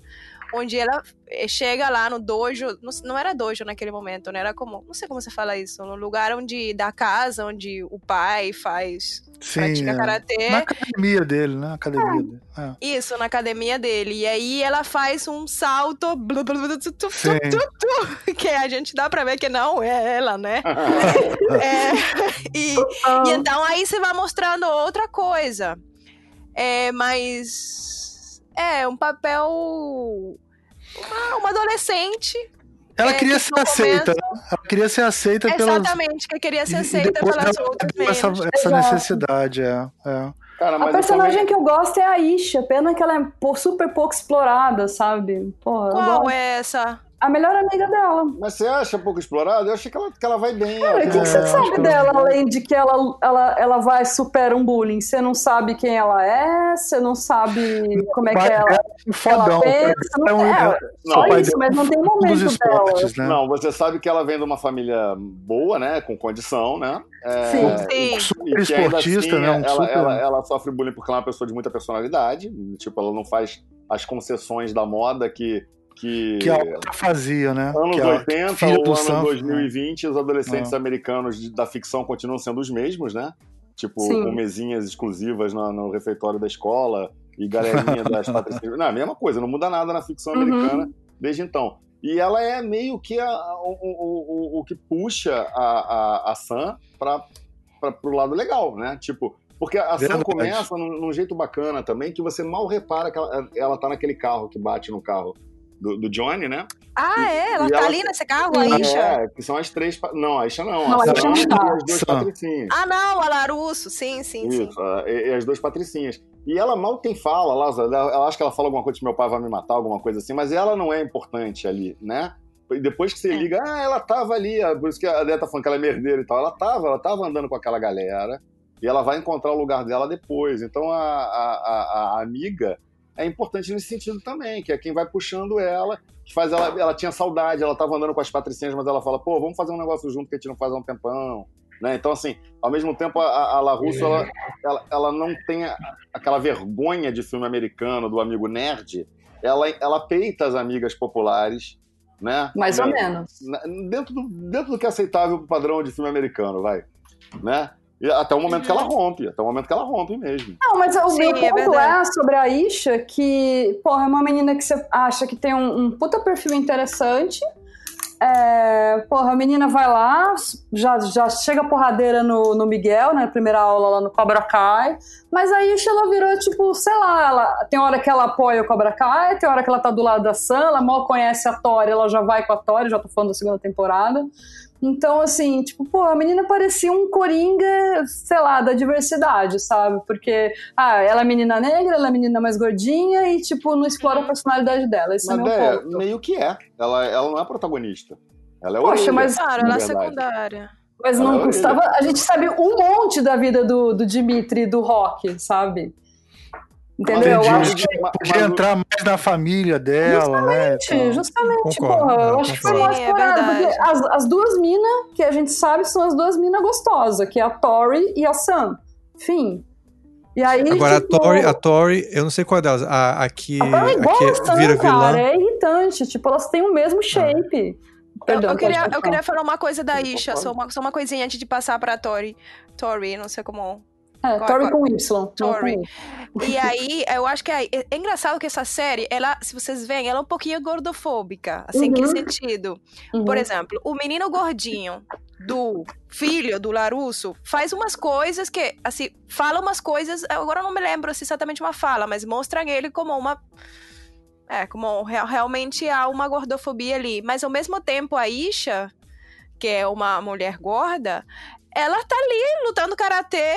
onde ela eh, chega lá no dojo. Não, não era dojo naquele momento, né? Era como. Não sei como você fala isso. No lugar onde. da casa onde o pai faz. Sim. pratica é. karatê. Na academia dele, né? Academia dele. É. Isso, na academia dele. E aí ela faz um salto. blu, blu, blu, tu, tu, tu, que a gente dá pra ver que não é ela, né? É, e, e então aí você vai mostrando outra coisa. É, mas. É, um papel. Uma, uma adolescente. Ela É, queria que ser aceita. né? Ela queria ser aceita pelas. Exatamente, que queria ser aceita pelas ela outras essa, essa Exato. necessidade, é. é. Cara, A personagem também- que eu gosto é a Isha. Pena que ela é super pouco explorada, sabe? Porra, Qual gosto. é essa? A melhor amiga dela. Mas você acha pouco explorado? Eu achei que ela, que ela vai bem. Cara, o que, que você É, sabe dela, ela- além de que ela, ela, ela vai supera um bullying? Você não sabe quem ela é, você não sabe como é que pai ela, um fodão. ela pensa. Não, É um- é, Não, só isso, mas não tem momento dos dela. esportes, né? Não, você sabe que ela vem de uma família boa, né? Com condição, né? É, Sim. Sim. Super ainda esportista, assim, né? Um ela, super- ela, ela sofre bullying porque ela é uma pessoa de muita personalidade. Tipo, ela não faz as concessões da moda que. Que... Que a outra fazia, né? Anos que a 80 filha ou do ano Sam- né? 2020, os adolescentes Ah. americanos da ficção continuam sendo os mesmos, né? Tipo, Sim. com mesinhas exclusivas no, no refeitório da escola e galerinha das patricinhas. Não, a mesma coisa, não muda nada na ficção Uhum. americana desde então. E ela é meio que a- o, o, o, o que puxa a, a, a Sam pra, pra, pro lado legal, né? Tipo, porque a Sam Verdade. começa num, num jeito bacana também, que você mal repara que ela, ela tá naquele carro que bate no carro do, do Johnny, né? Ah, é? Ela E tá ela- ali nesse carro, a Isha? É, que são as três. Não, a Isha não. Não, a Isha não e tá. as duas patricinhas. Ah, não, a Larusso. Sim, sim, sim. Isso, a- e, e as duas patricinhas. E ela mal tem fala lá, ela, ela acha que ela fala alguma coisa que meu pai vai me matar, alguma coisa assim, mas ela não é importante ali, né? E depois que você É. liga, ah, ela tava ali, por isso que a Deta tá falando que ela é merdeira e tal. Ela tava, ela tava andando com aquela galera e ela vai encontrar o lugar dela depois. Então a, a, a- a amiga é importante nesse sentido também, que é quem vai puxando ela, que faz ela. Ela tinha saudade, ela tava andando com as patricinhas, mas ela fala, pô, vamos fazer um negócio junto que a gente não faz há um tempão. Né? Então, assim, ao mesmo tempo, a, a La Russo, ela, ela, ela não tem a- aquela vergonha de filme americano, do amigo nerd. Ela, ela peita as amigas populares, né? Mais ou Né? menos. Dentro do, dentro do que é aceitável pro padrão de filme americano, vai. Né? Até o momento que ela rompe, até o momento que ela rompe mesmo. Não, mas o Sim, meu é ponto é, verdade. sobre a Isha que, porra, é uma menina que você acha que tem um, um puta perfil interessante. É, porra, a menina vai lá, já, já chega porradeira no, no Miguel, né? Na primeira aula lá no Cobra Kai. Mas a Isha, ela virou, tipo, sei lá, ela, tem hora que ela apoia o Cobra Kai, tem hora que ela tá do lado da Sam, ela mal conhece a Tori, ela já vai com a Tori, já tô falando da segunda temporada. Então, assim, tipo, pô, a menina parecia um coringa, sei lá, da diversidade, sabe? Porque, ah, ela é menina negra, ela é menina mais gordinha e, tipo, não explora a personalidade dela. Esse é Mas meu é, ponto. meio que é. Ela, ela não é protagonista. Ela é Poxa, orelha, mas- Claro, na ela é secundária. Mas Ela é não orelha. custava. A gente sabe um monte da vida do, do Dimitri e do Rock, sabe? Entendeu? Eu Entendi. acho que. Podia entrar mais na família dela, né? Justamente, justamente, Concordo, porra. Eu é, acho que foi é explorado. verdade. porque as, as duas minas que a gente sabe são as duas minas gostosas, que é a Tori e a Sam. Fim. E aí, Agora, tipo, a Tori, a Tori, eu não sei qual delas. A, a que, A é igual a que a Sam, vira vilã. cara. É irritante. Tipo, elas têm o mesmo shape. Perdão, eu, eu queria, eu queria falar uma coisa da Eu Isha, só uma, só uma coisinha antes de passar pra Tori. Tori, não sei como. É, Tori com Y. Tori. E aí, eu acho que é, é engraçado que essa série, ela, se vocês veem, ela é um pouquinho gordofóbica. Assim, em que Uhum. sentido? Uhum. Por exemplo, o menino gordinho do filho do Larusso faz umas coisas que, assim, fala umas coisas, agora eu não me lembro se exatamente uma fala, mas mostram ele como uma. É, como real- realmente há uma gordofobia ali. Mas ao mesmo tempo, a Isha, que é uma mulher gorda, ela tá ali lutando karatê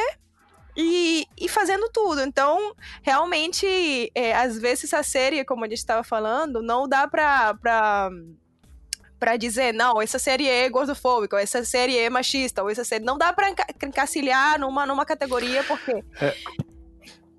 e, e fazendo tudo. Então, realmente, é, às vezes a série, como a gente estava falando, não dá pra. pra Pra dizer, não, essa série é gordofóbica, ou essa série é machista, ou essa série. Não dá pra enca encacilhar numa, numa categoria, porque.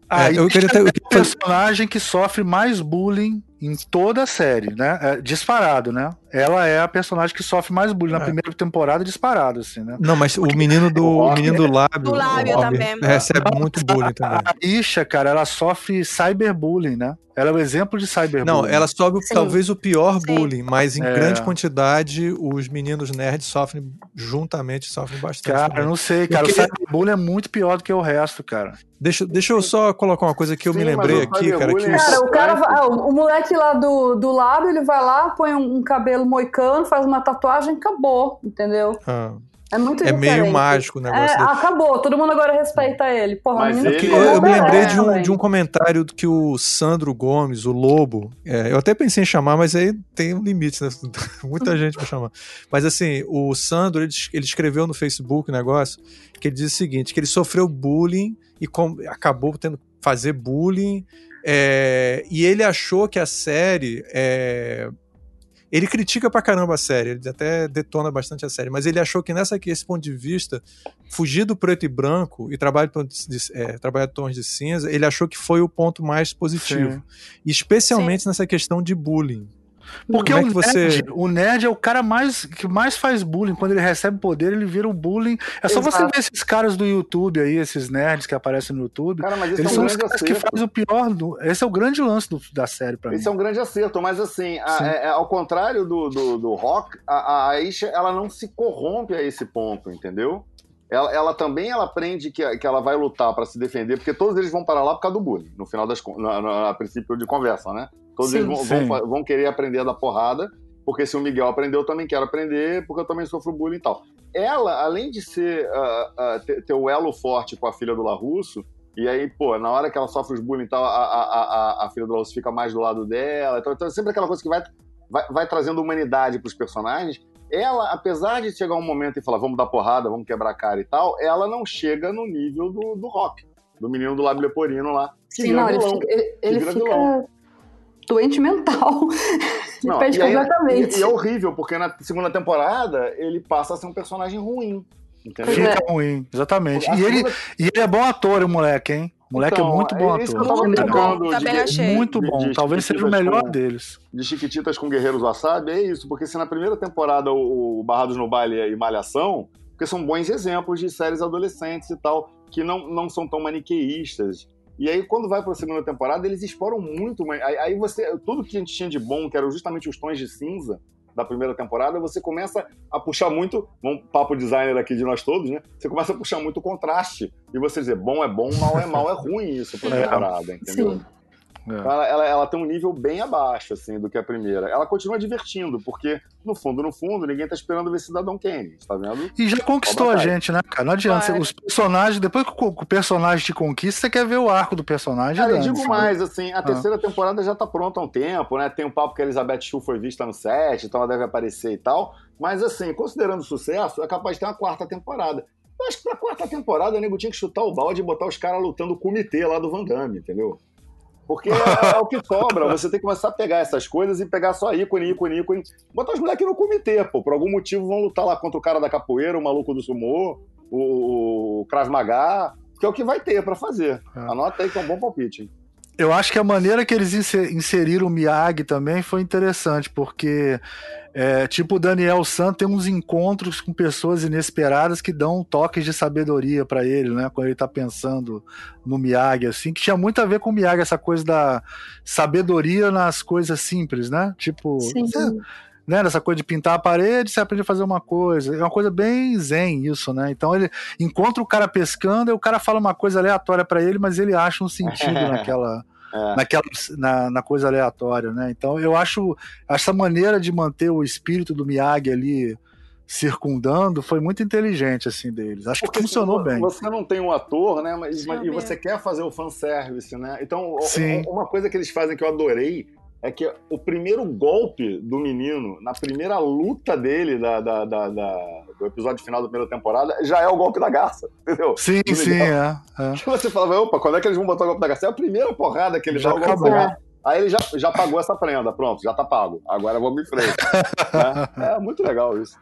Aí É, eu queria ter- é o personagem que sofre mais bullying em toda a série, né? É, disparado, né? Ela é a personagem que sofre mais bullying na É. primeira temporada, disparado, assim, né? Não, mas o menino do, o menino do lábio, Do lábio também. recebe muito bullying também. A Isha, cara, ela sofre cyberbullying, né? Ela é o exemplo de cyberbullying. Não, ela sobe Sim. talvez o pior Sim. bullying, mas em É. grande quantidade os meninos nerds sofrem juntamente, sofrem bastante. Cara, também. eu não sei, cara. Porque- O cyberbullying é muito pior do que o resto, cara. Deixa, deixa eu só colocar uma coisa que eu Sim, me lembrei aqui, cara, que é- Cara, o cara o moleque lá do, do lábio, ele vai lá, põe um, um cabelo moicano, faz uma tatuagem, acabou, entendeu? Ah, É muito é meio diferente. mágico o negócio É, dele. acabou, todo mundo agora respeita ele. Porra, Mas ele- Porque eu, eu me É, lembrei de um, de um comentário que o Sandro Gomes, o Lobo, é, eu até pensei em chamar, mas aí tem um limite, né? Muita gente vai chamar. Mas assim, o Sandro, ele, ele escreveu no Facebook um negócio que ele diz o seguinte, que ele sofreu bullying e com- acabou tendo que fazer bullying, é, e ele achou que a série é, Ele critica pra caramba a série, ele até detona bastante a série, mas ele achou que nessa aqui, esse ponto de vista, fugir do preto e branco e trabalhar, de, é, trabalhar tons de cinza, ele achou que foi o ponto mais positivo. Sim. Especialmente Sim. nessa questão de bullying. Porque o, é você... nerd, o nerd é o cara mais que mais faz bullying. Quando ele recebe poder, ele vira um bullying. É só Exato. você ver esses caras do YouTube aí, esses nerds que aparecem no YouTube. Cara, eles é um são os caras acerto. que fazem o pior. Do... Esse é o grande lance do, da série pra esse mim. Esse é um grande acerto, mas assim, a, é, é, ao contrário do, do, do Rock, a, a Isha, ela não se corrompe a esse ponto, entendeu? Ela, ela, também ela aprende que, que ela vai lutar para se defender, porque todos eles vão para lá por causa do bullying, no final das a princípio de conversa, né? Todos sim, eles vão, vão, vão, querer aprender da porrada, porque se o Miguel aprendeu, eu também quero aprender, porque eu também sofro bullying e tal. Ela, além de ser uh, uh, ter, ter, o elo forte com a filha do Larusso, e aí, pô, na hora que ela sofre os bullying e tal, a, a, a, a filha do Larusso fica mais do lado dela. Então, então sempre aquela coisa que vai, vai, vai trazendo humanidade para os personagens. Ela, apesar de chegar um momento e falar, vamos dar porrada, vamos quebrar a cara e tal, ela não chega no nível do, do rock, do menino do lábio leporino lá. Sim, não, vilão, ele fica, ele, ele fica doente mental. Não, perde completamente. E, e, é horrível, porque na segunda temporada ele passa a ser um personagem ruim. Entendeu? Fica é. ruim, exatamente. E ele, e ele é bom ator, o moleque, hein? O moleque é então, é muito bom ator. Muito bom, também achei. Muito bom, de, de talvez seja o melhor com, deles. De Chiquititas com Guerreiros Wasabi, é isso, porque se na primeira temporada o, o Barrados no Baile e Malhação, porque são bons exemplos de séries adolescentes e tal, que não, não são tão maniqueístas, e aí, quando vai para a segunda temporada, eles exploram muito. Aí, aí você. Tudo que a gente tinha de bom, que eram justamente os tons de cinza da primeira temporada, você começa a puxar muito. Um papo designer aqui de nós todos, né? Você começa a puxar muito o contraste. E você dizer, bom é bom, mal é mal, é ruim isso pra é. temporada, entendeu? Sim. É. Ela, ela, ela, tem um nível bem abaixo, assim, do que a primeira. Ela continua divertindo, porque, no fundo, no fundo, ninguém tá esperando ver Cidadão Kane, tá vendo? E já conquistou a gente, né, cara? Não adianta. Os personagens, depois que o personagem te conquista, você quer ver o arco do personagem. Cara, eu digo mais, assim, a ah. terceira temporada já tá pronta há um tempo, né? Tem um papo que a Elizabeth Shue foi vista no set, então ela deve aparecer e tal. Mas, assim, considerando o sucesso, é capaz de ter uma quarta temporada. Eu acho que pra quarta temporada o nego tinha que chutar o balde e botar os caras lutando o comitê lá do Van Damme, entendeu? Porque é, é, o que sobra. Você tem que começar a pegar essas coisas e pegar só ícone, ícone, ícone. Botar os moleques no comitê, pô. Por algum motivo vão lutar lá contra o cara da capoeira, o maluco do sumô, o, o Krav Maga, que é o que vai ter para fazer. É. Anota aí que é um bom palpite. Eu acho que a maneira que eles inseriram o Miyagi também foi interessante, porque é, tipo, o Daniel San tem uns encontros com pessoas inesperadas que dão toques de sabedoria para ele, né? Quando ele tá pensando no Miyagi, assim, que tinha muito a ver com o Miyagi, essa coisa da sabedoria nas coisas simples, né? Tipo, você, né, nessa coisa de pintar a parede, você aprende a fazer uma coisa. É uma coisa bem zen isso, né? Então ele encontra o cara pescando e o cara fala uma coisa aleatória para ele, mas ele acha um sentido naquela é. naquela, na, na, coisa aleatória, né? Então eu acho essa maneira de manter o espírito do Miyagi ali circundando foi muito inteligente assim deles. Acho Porque que funcionou você, bem. Você não tem um ator, né? Mas, mas e você quer fazer o fanservice, né? Então, Sim. uma coisa que eles fazem que eu adorei é que o primeiro golpe do menino, na primeira luta dele da, da, da, da, do episódio final da primeira temporada, já é o golpe da garça, entendeu? Sim, sim, é, é. Que você falava, opa, quando é que eles vão botar o golpe da garça? É a primeira porrada que ele já dá o golpe da garça. Aí ele já, já pagou essa prenda, pronto, já tá pago. Agora vamos em frente. é, é muito legal isso.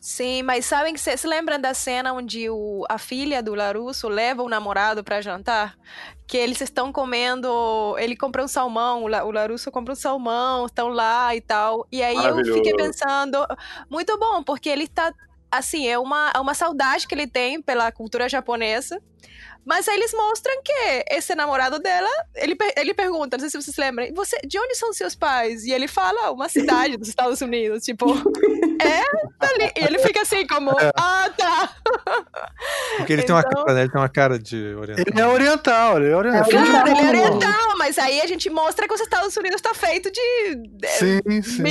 Sim, mas sabem que se lembram da cena onde o, a filha do Larusso leva o namorado para jantar? Que eles estão comendo. Ele compra um salmão, o Larusso compra um salmão, estão lá e tal. E aí eu fiquei pensando, muito bom, porque ele tá. Assim, é uma, é uma saudade que ele tem pela cultura japonesa. Mas aí eles mostram que esse namorado dela, ele, ele pergunta, não sei se vocês lembram, você, de onde são seus pais? E ele fala, uma cidade dos Estados Unidos, tipo, é, tá. E ele fica assim, como, é. ah, tá. Porque ele, então... tem uma cara, ele tem uma cara de oriental. Ele é oriental, ele é oriental. Claro, ele é oriental, mas aí a gente mostra que os Estados Unidos tá feito de sim, sim.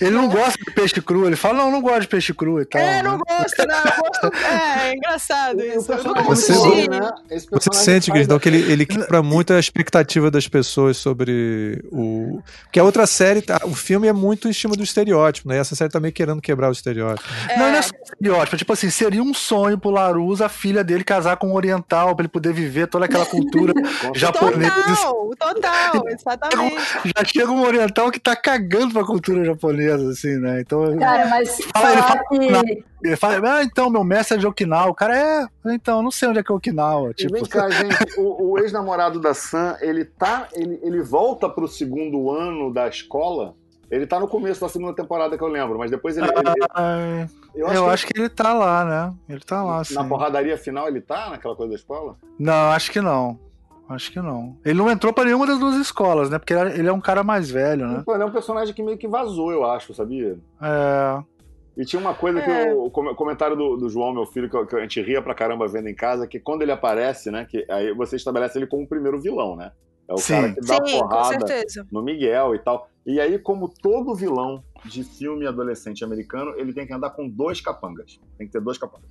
Ele não gosta de peixe cru, ele fala, não, não gosto de peixe cru e tal. É, né? não gosto, não. eu gosto- É, é engraçado isso. Personagem Você- assisti. né? Você sente, Grisdão, que ele, ele quebra muito a expectativa das pessoas sobre o. Porque a outra série, tá- o filme é muito em cima do estereótipo, né? E essa série tá meio querendo quebrar o estereótipo. Não, não É. é só estereótipo. Tipo assim, seria um sonho pro Larus a filha dele casar com um oriental pra ele poder viver toda aquela cultura japonesa. Total, total, exatamente. Já chega um oriental que tá cagando pra cultura japonesa, assim, né? Então Cara, mas Fala, ele falar fala- que. ele fala, ah, então, meu mestre é de Okinawa. O cara é, então, não sei onde é que é Okinawa. E Tipo, vem cá, gente, o, o ex-namorado da Sam, ele tá. Ele, ele volta pro segundo ano da escola. Ele tá no começo da segunda temporada que eu lembro, mas depois ele. ele- ah, eu eu, acho, acho, que ele tá lá, né? Ele tá lá, que sim. na porradaria final ele tá naquela coisa da escola? Não, acho que não. Acho que não. Ele não entrou pra nenhuma das duas escolas, né? Porque ele é- um cara mais velho, né? Pô, ele é um personagem que meio que vazou, eu acho, sabia? É. E tinha uma coisa que É. o, o com- comentário do, do João, meu filho, que, que a gente ria pra caramba vendo em casa, que quando ele aparece, né? Que aí você estabelece ele como o primeiro vilão, né? É o Sim. cara que dá Sim, porrada no Miguel e tal. E aí, como todo vilão de filme adolescente americano, ele tem que andar com dois capangas. Tem que ter dois capangas.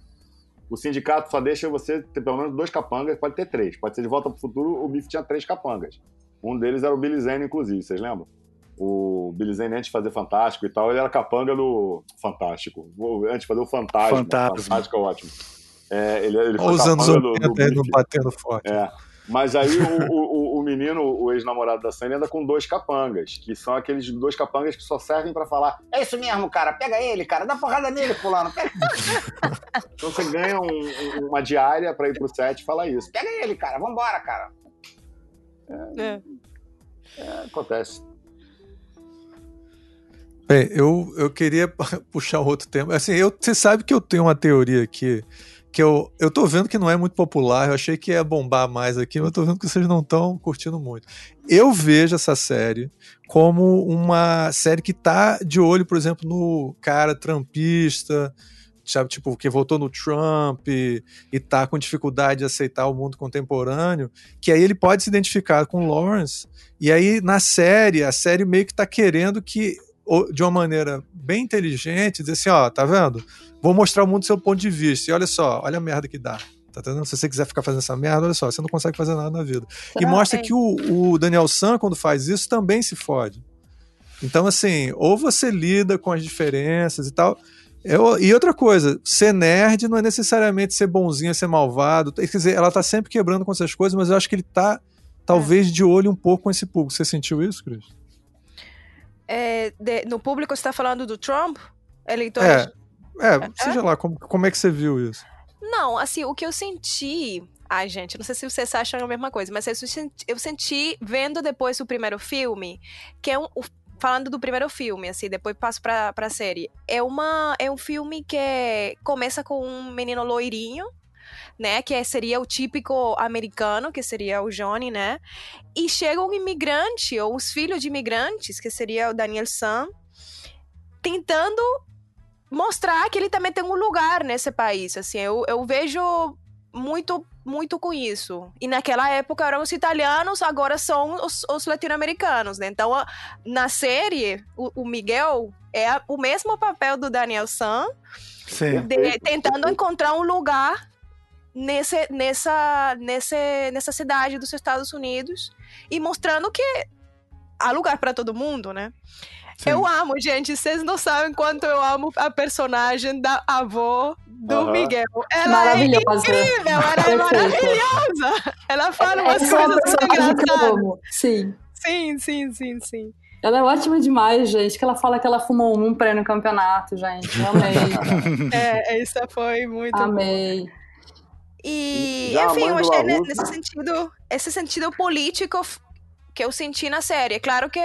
O sindicato só deixa você ter pelo menos dois capangas, pode ter três. Pode ser de volta pro futuro, o Biff tinha três capangas. Um deles era o Billy Zane, inclusive, vocês lembram? O Billy Zane, antes de fazer Fantástico e tal, ele era capanga do Fantástico. O- Antes de fazer o Fantasma. Fantasma. Fantástico é ótimo. É, ele, ele Olha os anos do, 80 do Biff. batendo forte. É. Mas aí o, o- o- menino, o ex-namorado da ele anda com dois capangas, que são aqueles dois capangas que só servem pra falar: É isso mesmo, cara, pega ele, cara, dá porrada nele, fulano. Pega. então você ganha um- um- uma diária pra ir pro set e falar isso: Pega ele, cara, vambora, cara. É. É, acontece. Bem, eu, eu queria puxar outro tema. Assim, eu, você sabe que eu tenho uma teoria aqui, que eu, eu tô vendo que não é muito popular, eu achei que ia bombar mais aqui, mas eu tô vendo que vocês não estão curtindo muito. Eu vejo essa série como uma série que tá de olho, por exemplo, no cara trampista, sabe, tipo, que votou no Trump e, e tá com dificuldade de aceitar o mundo contemporâneo, que aí ele pode se identificar com Lawrence, e aí na série, a série meio que tá querendo que o- de uma maneira bem inteligente, dizer assim, ó, tá vendo? Vou mostrar o mundo do seu ponto de vista. E olha só, olha a merda que dá. Tá entendendo? Se você quiser ficar fazendo essa merda, olha só, você não consegue fazer nada na vida. E mostra É. que o, o Daniel San, quando faz isso, também se fode. Então, assim, ou você lida com as diferenças e tal. Eu- e outra coisa, ser nerd não é necessariamente ser bonzinho, ser malvado. Quer dizer, ela tá sempre quebrando com essas coisas, mas eu acho que ele tá, talvez, de olho um pouco com esse público. Você sentiu isso, Cris? É, de- no público você está falando do Trump? Eleitores? É, é, seja lá, como, como é que você viu isso? Não, assim, o que eu senti. Ai, gente, não sei se vocês acham a mesma coisa, mas eu senti, eu senti vendo depois o primeiro filme, que é um. o- Falando do primeiro filme, assim, depois passo pra, pra série. É, uma, é um filme que começa com um menino loirinho, né? Que seria o típico americano, que seria o Johnny, né? E chega um imigrante, ou os filhos de imigrantes, que seria o Daniel San, tentando mostrar que ele também tem um lugar nesse país. Assim, eu, eu vejo muito muito com isso. E naquela época eram os italianos, agora são os, os latino-americanos, né? Então, a- na série, o, o Miguel é a- o mesmo papel do Daniel San, de- tentando encontrar um lugar nesse, nessa, nesse, nessa cidade dos Estados Unidos e mostrando que há lugar para todo mundo, né? sim. Eu amo, gente. Vocês não sabem quanto eu amo a personagem da avó do Aham. Miguel. Ela Maravilhosa. é incrível, ela é maravilhosa. Ela fala umas Essa é uma coisas muito personagem que eu engraçadas. amo. Sim. Sim, sim, sim, sim. Ela é ótima demais, gente. Que ela fala que ela fumou um pré no campeonato, gente. Eu amei. É, isso foi muito amei. E, Já enfim, eu achei Larusso- nesse sentido, esse sentido político que eu senti na série. É claro que,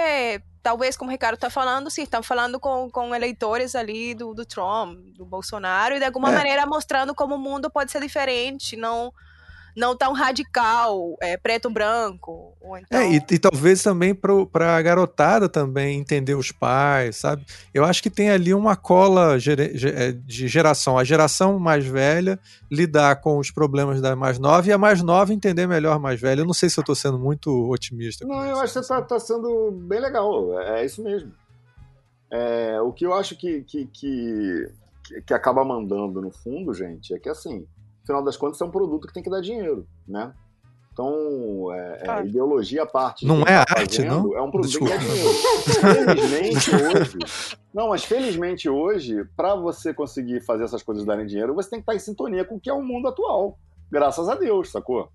talvez, como o Ricardo tá falando, sim, estão falando com, com eleitores ali do, do Trump, do Bolsonaro, e de alguma É. maneira mostrando como o mundo pode ser diferente, não, não tão radical, é, preto-branco. ou então- É, e, e talvez também para a garotada também entender os pais, sabe? Eu acho que tem ali uma cola é, de geração. A geração mais velha lidar com os problemas da mais nova e a mais nova entender melhor a mais velha. Eu não sei se eu estou sendo muito otimista. Não, eu acho que você tá, tá sendo bem legal. É, é isso mesmo. É, o que eu acho que, que, que, que acaba mandando no fundo, gente, é que assim, final das contas, é um produto que tem que dar dinheiro, né? Então, é, é, ideologia à parte. Não é tá arte, fazendo, não? É um produto Desculpa. que dá dinheiro. Felizmente hoje. Não, mas felizmente hoje, para você conseguir fazer essas coisas darem dinheiro, você tem que estar em sintonia com o que é o mundo atual. Graças a Deus, sacou?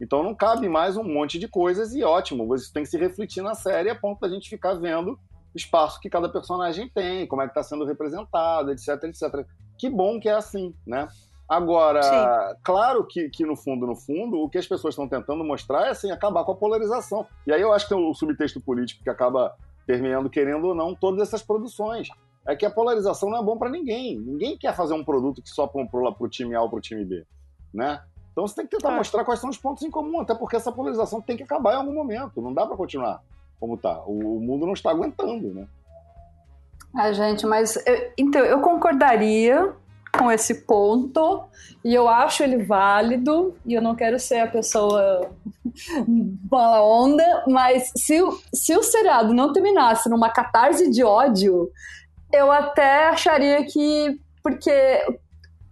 Então não cabe mais um monte de coisas e ótimo, você tem que se refletir na série a ponto da gente ficar vendo o espaço que cada personagem tem, como é que está sendo representado, etc, etc. Que bom que é assim, né? Agora, Sim. claro que, que no fundo, no fundo, o que as pessoas estão tentando mostrar é assim, acabar com a polarização. E aí eu acho que tem o subtexto político que acaba permeando, querendo ou não, todas essas produções. É que a polarização não é bom para ninguém. Ninguém quer fazer um produto que só para o time A ou para o time B, né? Então você tem que tentar É. mostrar quais são os pontos em comum, até porque essa polarização tem que acabar em algum momento. Não dá para continuar como tá. O, o mundo não está aguentando, né? Ah, gente, mas eu- então eu concordaria com esse ponto e eu acho ele válido e eu não quero ser a pessoa bala onda, mas se, se o seriado não terminasse numa catarse de ódio, eu até acharia que porque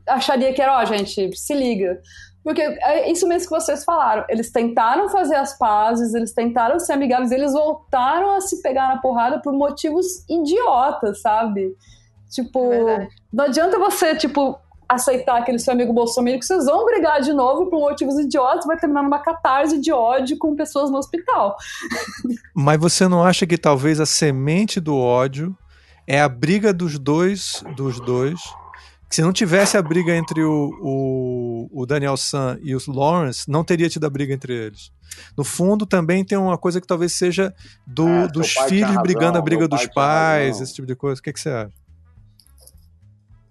acharia que era, ó, gente, se liga. Porque é isso mesmo que vocês falaram. Eles tentaram fazer as pazes, eles tentaram ser amigáveis, eles voltaram a se pegar na porrada por motivos idiotas, sabe? Tipo, É não adianta você, tipo, aceitar aquele seu amigo Bolsonaro que vocês vão brigar de novo por motivos idiotas, vai terminar numa catarse de ódio com pessoas no hospital. Mas você não acha que talvez a semente do ódio é a briga dos dois, dos dois? Que se não tivesse a briga entre o, o, o Daniel San e o Lawrence, não teria tido a briga entre eles. No fundo, também tem uma coisa que talvez seja do, É, dos filhos tinha brigando razão, a briga dos pais, razão. esse tipo de coisa. O que, que você acha?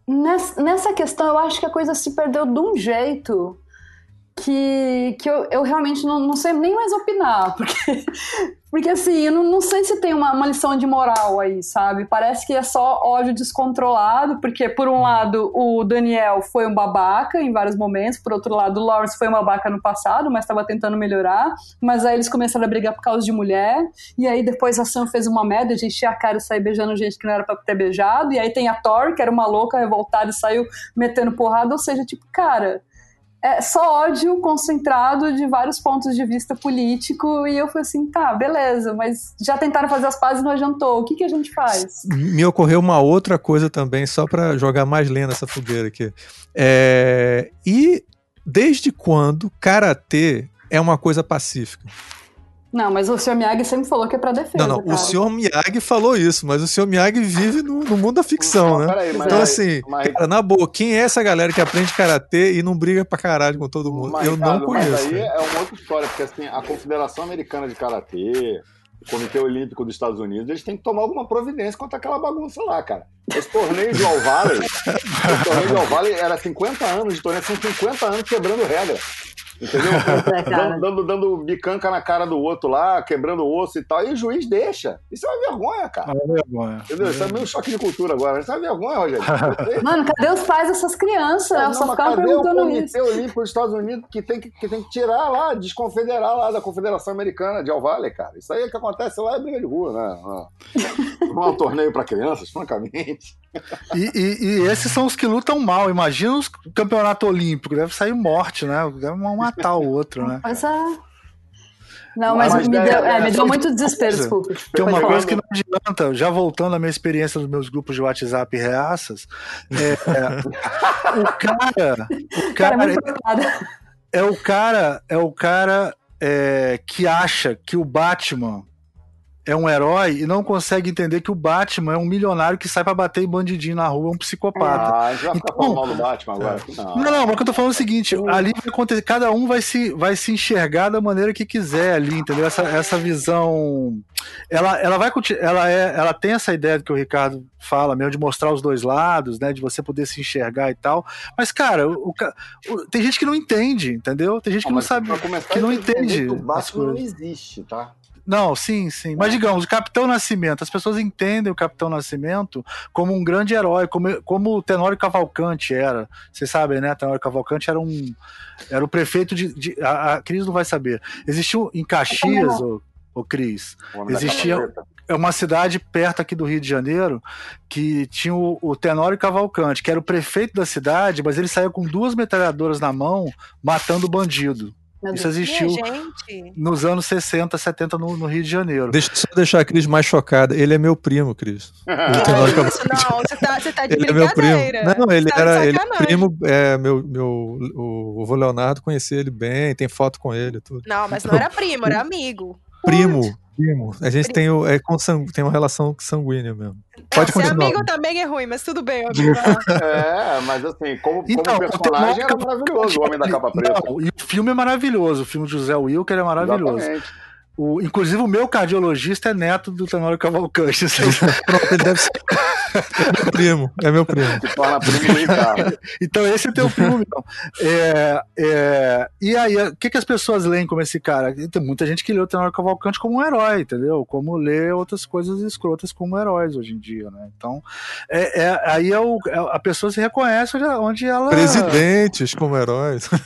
Nessa, questão, eu acho que a coisa se perdeu de um jeito que, que eu, eu realmente não, não sei nem mais opinar. Porque, porque assim, eu não, não sei se tem uma, uma lição de moral aí, sabe? Parece que é só ódio descontrolado, porque, por um lado, o Daniel foi um babaca em vários momentos, por outro lado, o Lawrence foi um babaca no passado, mas estava tentando melhorar. Mas aí eles começaram a brigar por causa de mulher, e aí depois a Sam fez uma merda de encher a cara e sair beijando gente que não era pra ter beijado, e aí tem a Thor, que era uma louca revoltada e saiu metendo porrada, ou seja, tipo, cara, é só ódio concentrado de vários pontos de vista político, e eu falei assim, tá, beleza, mas já tentaram fazer as pazes e não adiantou, o que, que a gente faz? Me ocorreu uma outra coisa também, só para jogar mais lenha nessa fogueira aqui. É, E desde quando karatê é uma coisa pacífica? Não, mas o Sr. Miyagi sempre falou que é pra defesa, Não, não, cara. o senhor Miyagi falou isso, mas o senhor Miyagi vive no, no mundo da ficção, né? Peraí, mas Então, aí- assim, mas- cara, na boa, quem é essa galera que aprende karatê e não briga pra caralho com todo mundo? Mas, Eu não Mas conheço. aí né? é uma outra história, porque assim, a Confederação Americana de Karatê, o Comitê Olímpico dos Estados Unidos, eles têm que tomar alguma providência contra aquela bagunça lá, cara. Esse torneio de All Valley, esse torneio de All Valley era 50 anos de torneio, são 50 anos quebrando regra. Entendeu? É, dando, dando, dando bicanca na cara do outro lá, quebrando osso e tal, e o juiz deixa. Isso é uma vergonha, cara. É uma vergonha. Entendeu? Isso é meio choque de cultura agora. Isso é uma vergonha, Rogério. Mano, cadê os pais dessas crianças? Não, Elas só ficavam cadê o perguntando isso. Comitê Olímpico dos Estados Unidos que tem que, que tem que tirar lá, desconfederar lá da Confederação Americana de Al Valley, cara? Isso aí é que acontece lá é briga de rua, né? Não, é um torneio para crianças, francamente. E, e- e esses são os que lutam mal. Imagina os campeonato olímpico. Deve sair morte, né? Deve matar o outro, né? Pois é. Não, mas, Mas me, é- deu, é, é me deu de muito desespero, desculpa. Tem uma falar. coisa que não adianta, já voltando à minha experiência nos meus grupos de WhatsApp reaças, é, é, o cara, o Cara, cara muito preocupada. é o cara, é o cara é, que acha que o Batman é um herói e não consegue entender que o Batman é um milionário que sai pra bater em bandidinho na rua, é um psicopata. Ah, a gente vai ficar Então- falando mal do Batman agora. Não. Não, não, mas o que eu tô falando é o seguinte, ali vai acontecer, cada um vai se, vai se enxergar da maneira que quiser ali, entendeu? Essa, essa visão, ela, ela vai, ela é, ela tem essa ideia que o Ricardo fala mesmo, de mostrar os dois lados, né, de você poder se enxergar e tal, mas, cara, o, o tem gente que não entende, entendeu? Tem gente que não, mas sabe, que não entende O Batman não existe, tá? Não, sim, sim. Mas digamos, o Capitão Nascimento, as pessoas entendem o Capitão Nascimento como um grande herói, como, como o Tenório Cavalcante era. Vocês sabem, né? Tenório Cavalcante era um. Era o prefeito de. de- a, a Cris não vai saber. Existiu em Caxias, o, o Cris. Existia- é uma cidade perto aqui do Rio de Janeiro que tinha o, o Tenório Cavalcante, que era o prefeito da cidade, mas ele saía com duas metralhadoras na mão matando bandido. Meu Isso Deus. existiu nos anos 60, 70 no, no Rio de Janeiro. Deixa eu só deixar a Cris mais chocada. Ele é meu primo, Cris. Isso? Não, você tá, você tá de Ele é meu primo. Não, ele tá era ele é primo, é, meu, meu, o, o vô Leonardo conhecia ele bem, tem foto com ele tudo. Não, mas não era primo, era amigo. Primo, primo. A gente tem, o, é com sangu- tem uma relação sanguínea mesmo. Pode Ser continuar. amigo também é ruim, mas tudo bem. amigo. É, mas assim, como, como Então, o personagem era maravilhoso, o Homem da Capa Preta. Não, e o filme é maravilhoso, o filme de José Wilker é maravilhoso. Exatamente. O, inclusive, o meu cardiologista é neto do Tenório Cavalcante. Pronto, ele deve ser. É meu primo, é meu primo. Primo. Então, esse é teu filme, então. É, é, e aí, o que, que as pessoas leem como esse cara? Tem muita gente que lê o Tenório Cavalcante como um herói, entendeu? Como lê outras coisas escrotas como heróis hoje em dia, né? Então, é, é- aí é o, é- a pessoa se reconhece onde, ela. Presidentes como heróis.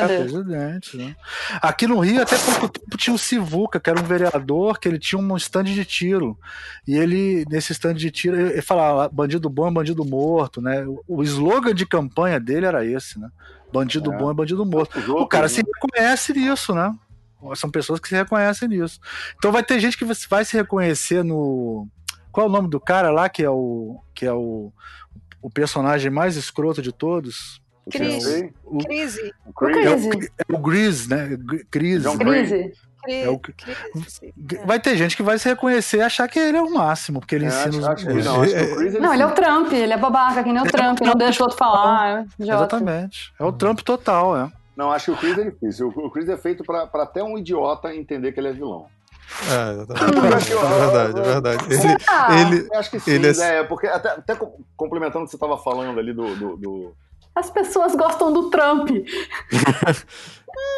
É, Deus. presidente, né? Aqui no Rio, até pouco tempo, tinha o Sivuca, que era um vereador, que ele tinha um stand de tiro. E ele, nesse stand de tiro, ele falava bandido bom é bandido morto, né? O- O slogan de campanha dele era esse, né? Bandido É. bom é bandido morto. O cara né? se reconhece nisso, né? São pessoas que se reconhecem nisso. Então vai ter gente que vai se reconhecer no. Qual é o nome do cara lá que é o. que é o, o personagem mais escroto de todos? O Cris. Sensei, O, Crise. o O Chris, Crise. é o Gris, né? Gris. John É o. Vai ter gente que vai se reconhecer e achar que ele é o máximo, porque ele É, ensina os. os- não, o Chris Não, ele é o Trump, ele é babaca, que nem o Trump, não deixa o outro falar. é idiota. Exatamente. É o Trump total, é. Não, acho que o Chris é difícil. O o Chris é feito pra, pra até um idiota entender que ele é vilão. É, exatamente. É verdade, é verdade. Ele, Será? ele, Eu acho que sim, Ele é- né? Porque até, até co- complementando o que você estava falando ali do, do, do- As pessoas gostam do Trump.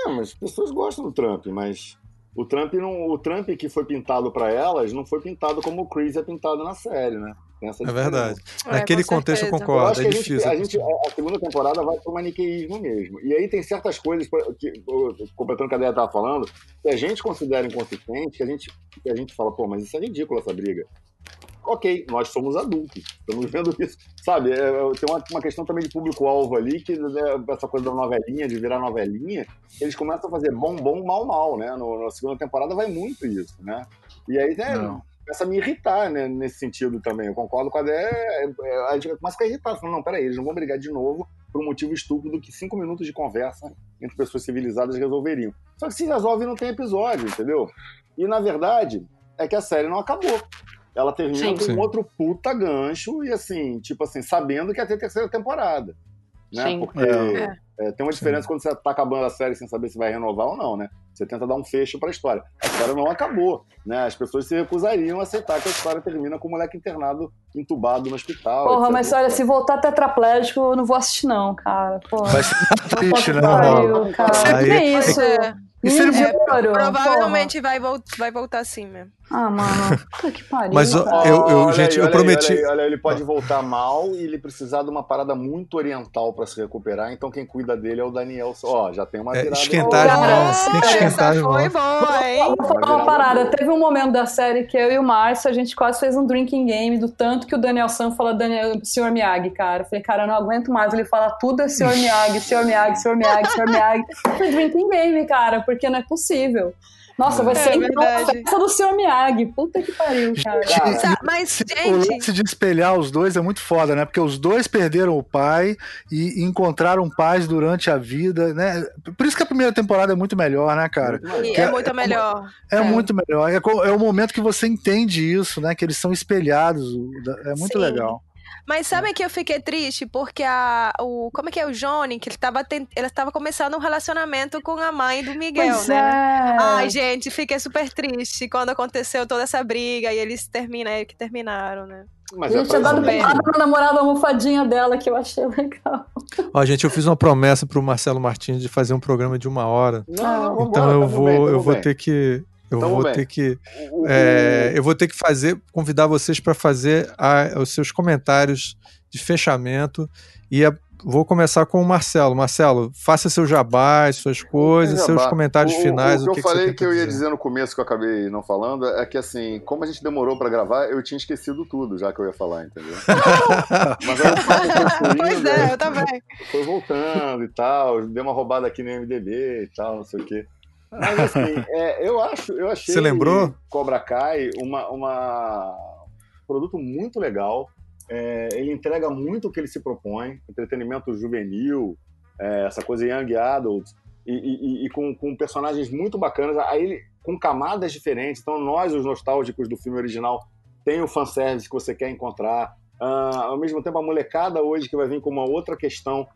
É, mas as pessoas gostam do Trump, mas o Trump não, o Trump que foi pintado pra elas não foi pintado como o Chris é pintado na série, né? É verdade. É, Naquele com contexto eu certeza. Eu concordo, acho é que a gente, difícil. a, gente- a segunda temporada vai pro maniqueísmo mesmo. E aí tem certas coisas, que, eu- completando o que a Deia tava falando, que a gente considera inconsistente, que a gente, que a gente fala, pô, mas isso é ridículo essa briga. Ok, nós somos adultos, estamos vendo isso. Sabe, é, é, tem uma, uma questão também de público-alvo ali, que né, essa coisa da novelinha, de virar novelinha, eles começam a fazer bom, bom, mal, mal, né? No, na segunda temporada vai muito isso, né? E aí né, começa a me irritar, né, nesse sentido também. Eu concordo com a Dé, é, é, a gente começa a ficar irritado, falando, não, peraí, eles não vão brigar de novo por um motivo estúpido que cinco minutos de conversa entre pessoas civilizadas resolveriam. Só que se resolve não tem episódio, entendeu? E na verdade, é que a série não acabou. Ela termina Sim. com Sim. outro puta gancho e assim, tipo assim, sabendo que ia ter terceira temporada. Né? Sim. Porque É. é, tem uma diferença quando você tá acabando a série sem saber se vai renovar ou não, né? Você tenta dar um fecho pra história. A história não acabou, né? As pessoas se recusariam a aceitar que a história termina com o moleque internado, entubado no hospital. Porra, etc. mas olha, se voltar tetraplégico, eu não vou assistir, não, cara. Porra. Vai ser triste, né? Pariu, cara. Aí- que é isso? É, E se ele é, provavelmente vai, vai voltar assim mesmo. Ah, mano. Puta que pariu. Mas, eu- eu- Olha gente, aí, eu olha prometi- Aí, olha aí, olha ele pode voltar mal e ele precisar de uma parada muito oriental pra se recuperar. Então quem cuida dele é o Daniel. Ó, já tem uma É, virada. esquentar as mãos, tem que esquentar as foi mãos. boa, hein? Vou falar uma parada. Teve um momento da série que eu e o Márcio, a gente quase fez um drinking game do tanto que o Daniel Sam fala Daniel, Sr. Miyagi, cara. Eu falei, cara, eu não aguento mais ele fala tudo é Sr. Miyagi, Sr. Miyagi, Sr. Miyagi, Sr. Miyagi. Foi drinking game, cara, porque não é possível. Nossa, vai É ser então a festa do Sr. Miyagi. Puta que pariu, cara. Sa- Mas, Esse- O gente, lance de espelhar os dois é muito foda, né? Porque os dois perderam o pai e encontraram paz durante a vida, né? Por isso que a primeira temporada é muito melhor, né, cara? e que é é- muito melhor. É, É. muito melhor. É, é o momento que você entende isso, né? Que eles são espelhados. É muito Sim. legal. Mas sabe que eu fiquei triste? Porque a, o. Como é que é o Johnny? Que ele tava, tent- ele tava começando um relacionamento com a mãe do Miguel, Pois né? é. Ai, gente, fiquei super triste quando aconteceu toda essa briga e eles terminam, que terminaram, né? Mas A é gente tinha pra dado na namorada almofadinha dela, que eu achei legal. Ó, gente, eu fiz uma promessa pro Marcelo Martins de fazer um programa de uma hora. Não, não, vambora, Então eu vou, bem, eu vou bem. ter que. Eu Tamo vou bem. ter que. O- o- é, eu vou ter que fazer, convidar vocês para fazer a- os seus comentários de fechamento e a- vou começar com o Marcelo. Marcelo, faça seu jabá, suas coisas, Jabá. seus comentários O- o- finais. O, que eu que falei você que eu ia dizer no começo, que eu acabei não falando, é que assim, como a gente demorou pra gravar, eu tinha esquecido tudo já que eu ia falar, entendeu? Mas o foi fluindo, pois é, eu também. foi voltando e tal, dei uma roubada aqui no MDB e tal, não sei o quê. Mas assim, é, eu acho, eu achei Você lembrou? Cobra Kai uma, uma um produto muito legal. É, ele entrega muito o que ele se propõe, entretenimento juvenil, é, essa coisa young adult, e, e- e com, com personagens muito bacanas, aí ele, com camadas diferentes. Então nós, os nostálgicos do filme original, tem o fanservice que você quer encontrar. Ah, ao mesmo tempo, a molecada hoje que vai vir com uma outra questão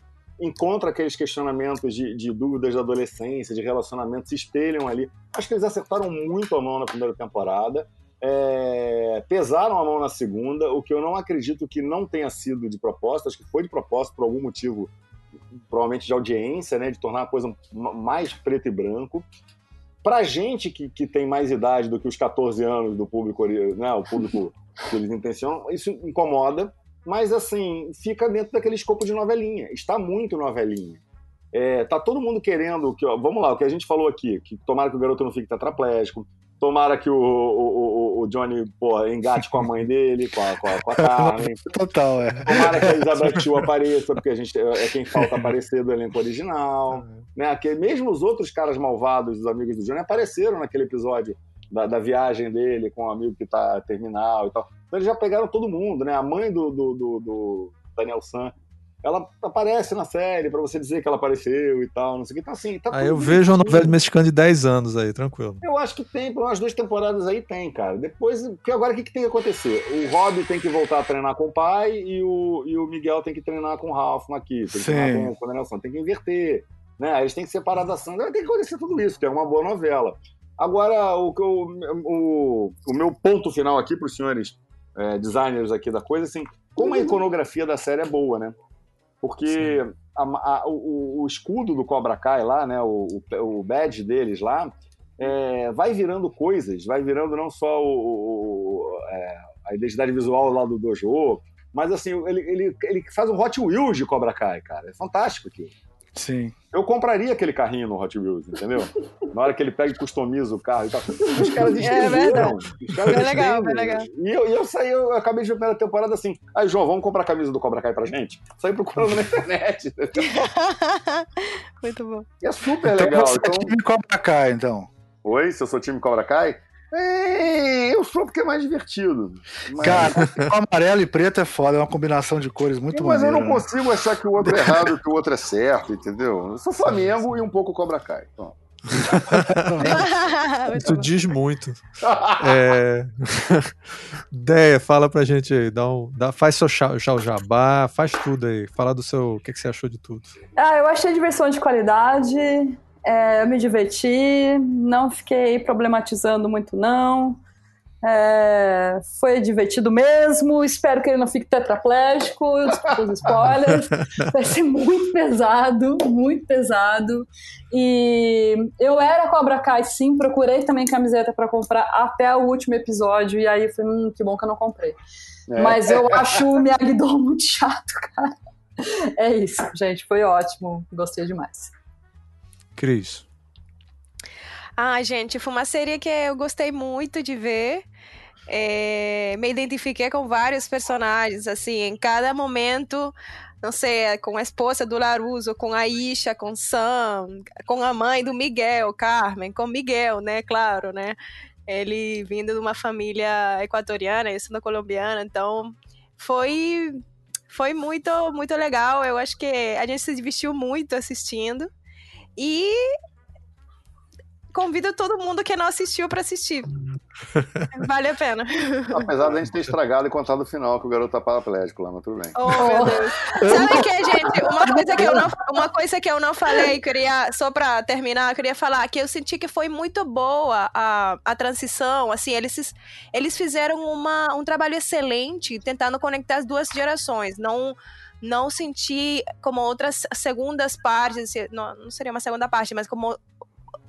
encontra aqueles questionamentos de, de dúvidas da adolescência, de relacionamento, se espelham ali. Acho que eles acertaram muito a mão na primeira temporada, é, pesaram a mão na segunda, o que eu não acredito que não tenha sido de propósito, acho que foi de propósito por algum motivo, provavelmente de audiência, né, de tornar a coisa mais preto e branco. Pra gente que, que tem mais idade do que os 14 anos do público, né, o público que eles intencionam, isso incomoda, mas assim, fica dentro daquele escopo de novelinha. Está muito novelinha. É, tá todo mundo querendo que, ó, vamos lá, o que a gente falou aqui, que tomara que o garoto não fique tetraplégico, tomara que o, o, o- o Johnny pô, engate com a mãe dele, com a, com a, com a Carmen, Total, é. tomara que a Elizabeth apareça, porque a gente é é quem falta aparecer do elenco original. Né? Que mesmo os outros caras malvados, os amigos do Johnny, apareceram naquele episódio da, da viagem dele com o amigo que tá terminal e tal. Então eles já pegaram todo mundo, né? A mãe do, do, do- do Daniel San, ela aparece na série pra você dizer que ela apareceu e tal, não sei o que. Então, assim, tá Aí eu vejo uma bonitinho. novela mexicana de 10 anos aí, tranquilo. Eu acho que tem, por umas duas temporadas aí tem, cara. Depois, porque agora o que, que tem que acontecer? O Rob tem que voltar a treinar com o pai e o, e o Miguel tem que treinar com o Ralph aqui, tem que Sim. treinar com, o Daniel San, tem que inverter. Né? Aí Eles têm que separar da ação. Tem que acontecer tudo isso, que é uma boa novela. Agora, o, eu- o, o meu ponto final aqui para os senhores é, designers aqui da coisa, assim, como a iconografia da série é boa, né? Porque a- a- o, o escudo do Cobra Kai lá, né? O, o, badge deles lá, é, vai virando coisas, vai virando não só o, o- é, a identidade visual lá do dojo, mas assim, ele, ele, ele faz um Hot Wheels de Cobra Kai, cara. É fantástico aquilo. Sim. Eu compraria aquele carrinho no Hot Wheels, entendeu? Na hora que ele pega e customiza o carro e tal. Os caras É estenderam. verdade. Os caras Bem legal, bem legal. E eu, e eu saí, eu acabei de ver a primeira temporada assim. Aí, João, vamos comprar a camisa do Cobra Kai pra gente? Saí procurando na internet. Muito bom. E é super Então legal. você Então, é time Cobra Kai, então. Oi, se eu sou time Cobra Kai? É, eu sou porque é mais divertido. Mas, Cara, o amarelo e preto é foda, é uma combinação de cores muito mas eu maneira. não né? consigo achar que o outro é errado e que o outro é certo, entendeu? Eu sou Flamengo e um pouco Cobra Kai. Então. Isso bom. diz muito. É... Deia, fala pra gente aí. Dá um, dá, faz seu o jabá, faz tudo aí. Fala do seu. O que, que você achou de tudo. Ah, eu achei diversão de qualidade, é, eu me diverti, não fiquei problematizando muito, não. É, foi divertido mesmo, espero que ele não fique tetraplégico, os spoilers. Vai ser muito pesado, muito pesado. E eu era Cobra Kai, sim, procurei também camiseta para comprar até o último episódio, e aí eu falei, hum, que bom que eu não comprei. É. Mas eu acho o Miyagi-Do muito chato, cara. É isso, gente, foi ótimo, gostei demais. Cris. Ah, gente, foi uma série que eu gostei muito de ver. É, me identifiquei com vários personagens, assim, em cada momento, não sei, com a esposa do Laruso, com a Isha, com Sam, com a mãe do Miguel, Carmen, com Miguel, né, claro, né? Ele vindo de uma família equatoriana, eu sendo colombiana, então foi foi muito muito legal. Eu acho que a gente se divertiu muito assistindo. E convido todo mundo que não assistiu para assistir. Vale a pena. Apesar da gente ter estragado e contado o final, que o garoto tá paraplégico lá, mas tudo bem. Oh, meu Deus. Sabe o que, gente? Uma coisa que eu não, uma coisa que eu não falei, queria, só pra terminar, eu queria falar que eu senti que foi muito boa a, a transição. Assim, eles, eles fizeram uma, um trabalho excelente tentando conectar as duas gerações. Não não senti como outras segundas partes, não, não seria uma segunda parte, mas como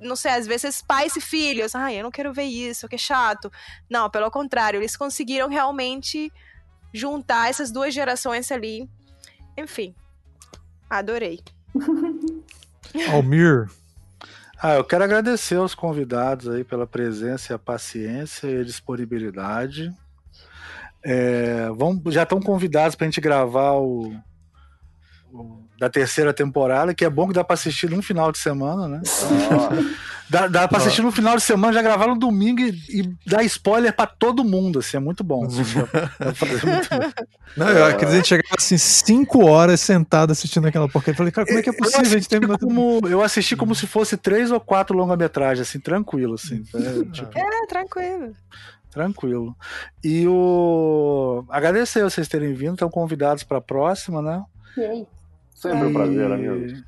não sei, às vezes pais e filhos, ai, eu não quero ver isso, que chato. Não, pelo contrário, eles conseguiram realmente juntar essas duas gerações ali. Enfim. Adorei. Almir. Ah, eu quero agradecer aos convidados aí pela presença, a paciência e a disponibilidade. É, vão, já estão convidados para a gente gravar o, o- da terceira temporada, que é bom que dá para assistir num final de semana, né? Dá, dá para assistir no final de semana, já gravar no domingo e, e dar spoiler para todo mundo, assim, é muito bom. Dá pra fazer muito bem. Não, eu acredito que a gente chegava assim, cinco horas sentado assistindo aquela porcaria. Eu falei, cara, como é que é possível a gente assisti terminar tudo? como, eu assisti como se fosse três ou quatro longa-metragens, assim, tranquilo, assim. é, tipo, É, tranquilo. Tranquilo. E o. Agradecer vocês terem vindo, estão convidados para a próxima, né? Sempre um prazer, E- amigo.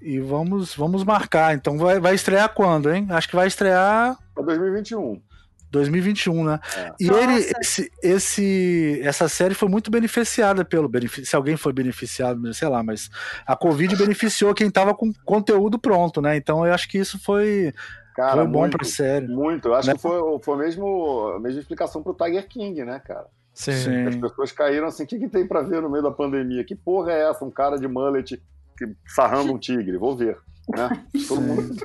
E vamos, vamos marcar. Então vai, vai estrear quando, hein? Acho que vai estrear Pra 2021. 2021, né? É. E Nossa. ele, esse, esse, essa série foi muito beneficiada pelo. Se alguém foi beneficiado, sei lá, mas a Covid beneficiou quem tava com conteúdo pronto, né? Então eu acho que isso foi, Cara, foi bom muito, pra série. muito. Eu acho Né? que foi, foi mesmo, a mesma explicação pro Tiger King, né, cara? Sim. Sim. As pessoas caíram assim, o que, que tem pra ver no meio da pandemia? Que porra é essa? Um cara de mullet que- sarrando um tigre, vou ver. Né? Todo mundo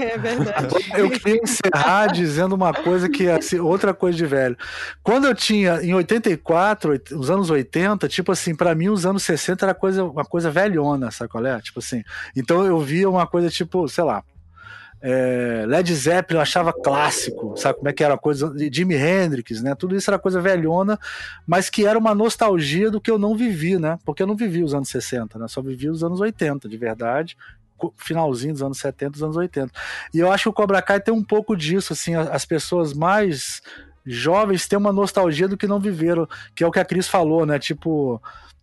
É verdade. Eu queria encerrar dizendo uma coisa que é assim, outra coisa de velho. Quando eu tinha em 84, oit- os anos 80, tipo assim, pra mim os anos 60 era coisa, uma coisa velhona, sabe qual é? Tipo assim. Então eu via uma coisa tipo, sei lá, é, Led Zeppelin eu achava clássico, sabe como é que era a coisa Jimi Hendrix, né? Tudo isso era coisa velhona, mas que era uma nostalgia do que eu não vivi, né? Porque eu não vivi os anos 60, né? Só vivi os anos 80, de verdade, finalzinho dos anos 70, dos anos 80. E eu acho que o Cobra Kai tem um pouco disso, assim, as pessoas mais jovens têm uma nostalgia do que não viveram, que é o que a Cris falou, né? Tipo,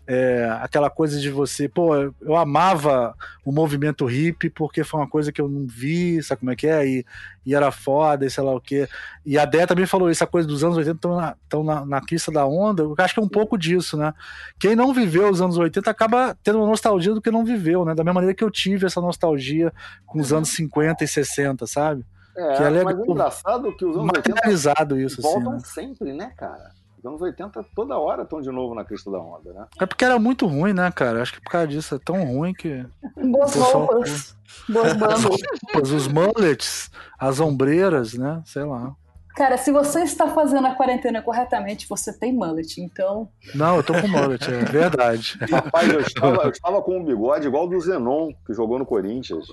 é, aquela coisa de você, pô, eu amava o movimento hippie porque foi uma coisa que eu não vi, sabe como é que é? E, e era foda, e sei lá o quê. E a Dé também falou isso, a coisa dos anos 80 estão na, tão na, na crista da onda. Eu acho que é um pouco disso, né? Quem não viveu os anos 80 acaba tendo uma nostalgia do que não viveu, né? Da mesma maneira que eu tive essa nostalgia com os anos 50 e 60, sabe? É, Que é legal. mas é engraçado que os anos 80 Materializado isso, assim. voltam Né? sempre, né, cara? Os anos 80 toda hora estão de novo na crista da onda, né? É porque era muito ruim, né, cara? Acho que por causa disso é tão ruim que. Boas Pessoal- roupas. Boas. Pois os mullets, as ombreiras, né? Sei lá. Cara, se você está fazendo a quarentena corretamente, você tem mullet. Então, Não, eu tô com mullet, é verdade. Rapaz, eu estava, eu estava com um bigode igual do Zenon, que jogou no Corinthians.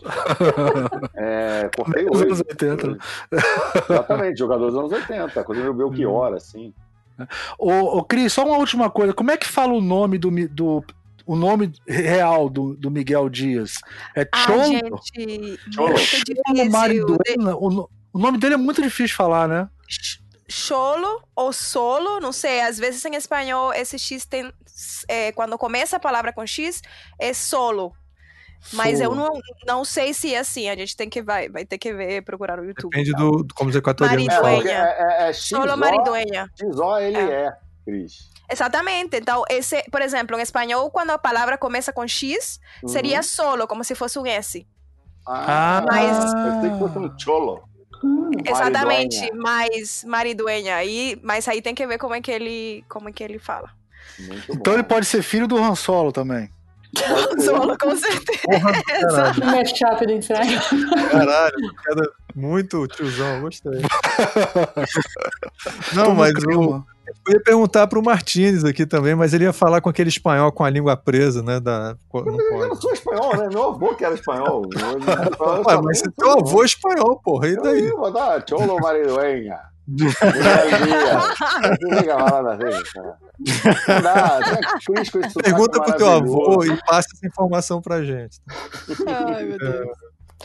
É, cortei Nos hoje. anos 80, né? Exatamente, jogador dos anos 80, coisa meio Belchior, assim. Ô, ô, Cris, só uma última coisa. Como é que fala o nome do. do o nome real do, do Miguel Dias? É Ah, Cholo? gente, Cholo. muito Cholo. Mariduena? O, o nome dele é muito difícil de falar, né? Cholo ou solo, não sei, às vezes em espanhol esse X tem. é, quando começa a palavra com X, é solo. Mas eu não, não sei se é assim, a gente tem que vai, vai ter que ver, procurar no YouTube. Depende e tal. do, do como os equatorianos Marido- É, falam. é, é, é Solo XO, maridueña. XO ele é, Cris. Exatamente. Então, esse, por exemplo, em espanhol, quando a palavra começa com X, seria Uhum. solo, como se fosse um S. Ah, Mas- eu sei que fosse um cholo. hum, Exatamente, mais mariduenha. Aí, mas aí tem que ver como é que ele, como é que ele fala. Muito Então bom. ele pode ser filho do Han Solo também. Solo, com certeza. Porra, caralho, um mashup do inferno. caralho, cara, muito tiozão, gostei. Não, Tô mas o, eu ia perguntar pro Martins aqui também, mas ele ia falar com aquele espanhol com a língua presa, né? Da, não Eu não sou espanhol, né? Meu avô que era espanhol. Ué, mas você teu avô é espanhol, porra, e daí? Eu vou dar cholo. Com esse sotaque Pergunta pro teu avô e passa essa informação pra gente. Ai, meu Deus.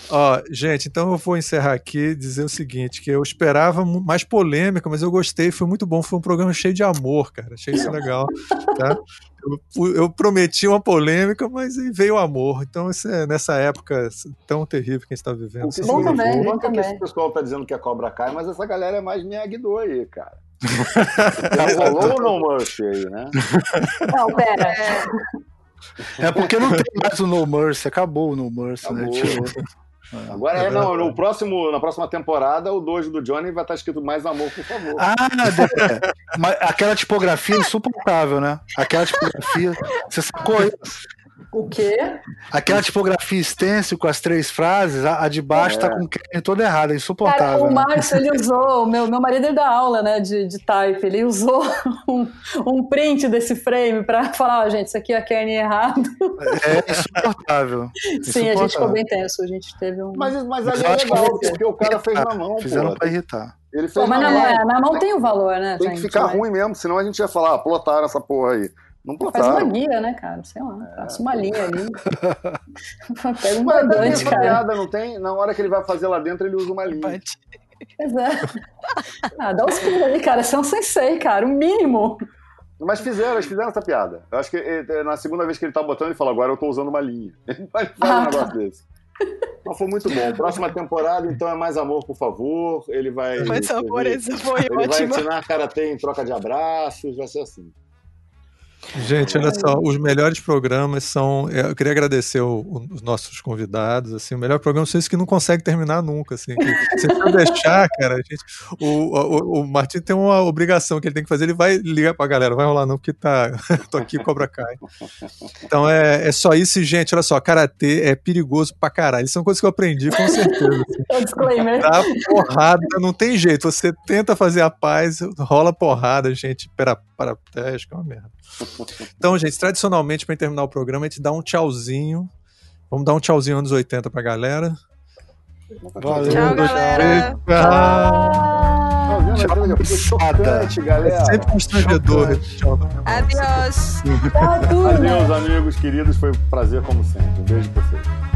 Ó, gente, então eu vou encerrar aqui dizer o seguinte, que eu esperava mais polêmica, mas eu gostei, foi muito bom, foi um programa cheio de amor, cara, achei isso legal, tá? Eu, eu prometi uma polêmica, mas aí veio o amor, então esse é- nessa época tão terrível que a gente tá vivendo. O que só Bom também, bom também. esse pessoal tá dizendo que a cobra cai, mas essa galera é mais Miyagi-Do aí, cara. Já rolou o No Mercy aí, né? Não, pera. É porque não tem mais o No Mercy, acabou o No Mercy, né? Acabou. Tirou. Agora é, não, no próximo, na próxima temporada, o dojo do Johnny vai estar escrito mais amor, por favor. Ah, é. Mas aquela tipografia insuportável, né? Aquela tipografia. Você sacou isso? O quê? Aquela tipografia stencil com as três frases, a, a de baixo É. tá com o kernel toda errada, é Cara, insuportável. o né? Márcio, ele usou, meu, meu marido ele dá aula, né, de, de type, ele usou um, um print desse frame pra falar, ó, gente, isso aqui é a kernel errado. É insuportável. Sim, a gente ficou Insuportável. bem tenso, a gente teve um... Mas, mas ali é que legal, porque o cara fez na mão, Fizeram pô. pra irritar. Ele fez Pô, mas na na mão. mão, é, na mão tem o valor, né, Tem que gente? ficar Mas ruim mesmo, senão a gente ia falar, ah, plotaram essa porra aí. Não Faz uma guia, né, cara? Sei lá, traça uma linha ali. Pega um Mas essa cara. piada, não tem? Na hora que ele vai fazer lá dentro, ele usa uma linha. É. Ah, dá os pulos aí, cara. Você é um sensei, cara. O mínimo. Mas fizeram, eles fizeram essa piada. Eu acho que eh, na segunda vez que ele tá botando, ele fala, agora eu tô usando uma linha. Ele faz faz um Ah, negócio desse. Então foi muito bom. Próxima temporada, então, é mais amor, por favor. Ele vai. Mas amor, ele, essa foi ele vai ótima. ensinar karatê em troca de abraços, vai ser assim. Gente, olha só, os melhores programas são. é, Eu queria agradecer o- o- os nossos convidados. Assim, o melhor programa são esses que não conseguem terminar nunca. Assim, que, se eu deixar, cara, gente, o, o, o Martin tem uma obrigação que ele tem que fazer. Ele vai ligar pra galera, vai rolar não, porque tá. tô aqui, cobra cai. Então é, é só isso, e, gente. Olha só, karatê é perigoso pra caralho. Isso são coisas que eu aprendi com certeza. assim. É o disclaimer. Dá porrada, não tem jeito. Você tenta fazer a paz, rola porrada, gente. Pera, para, é, acho que é uma merda. Então, gente, tradicionalmente, para terminar o programa, a gente dá um tchauzinho. Vamos dar um tchauzinho anos 80 pra galera. Valeu. Tchau, galera. Tchau. Tchau, chocante, É galera. sempre constrangedor. Tchau. Né? Adeus, amigos queridos. Foi um prazer, como sempre. Um beijo pra vocês.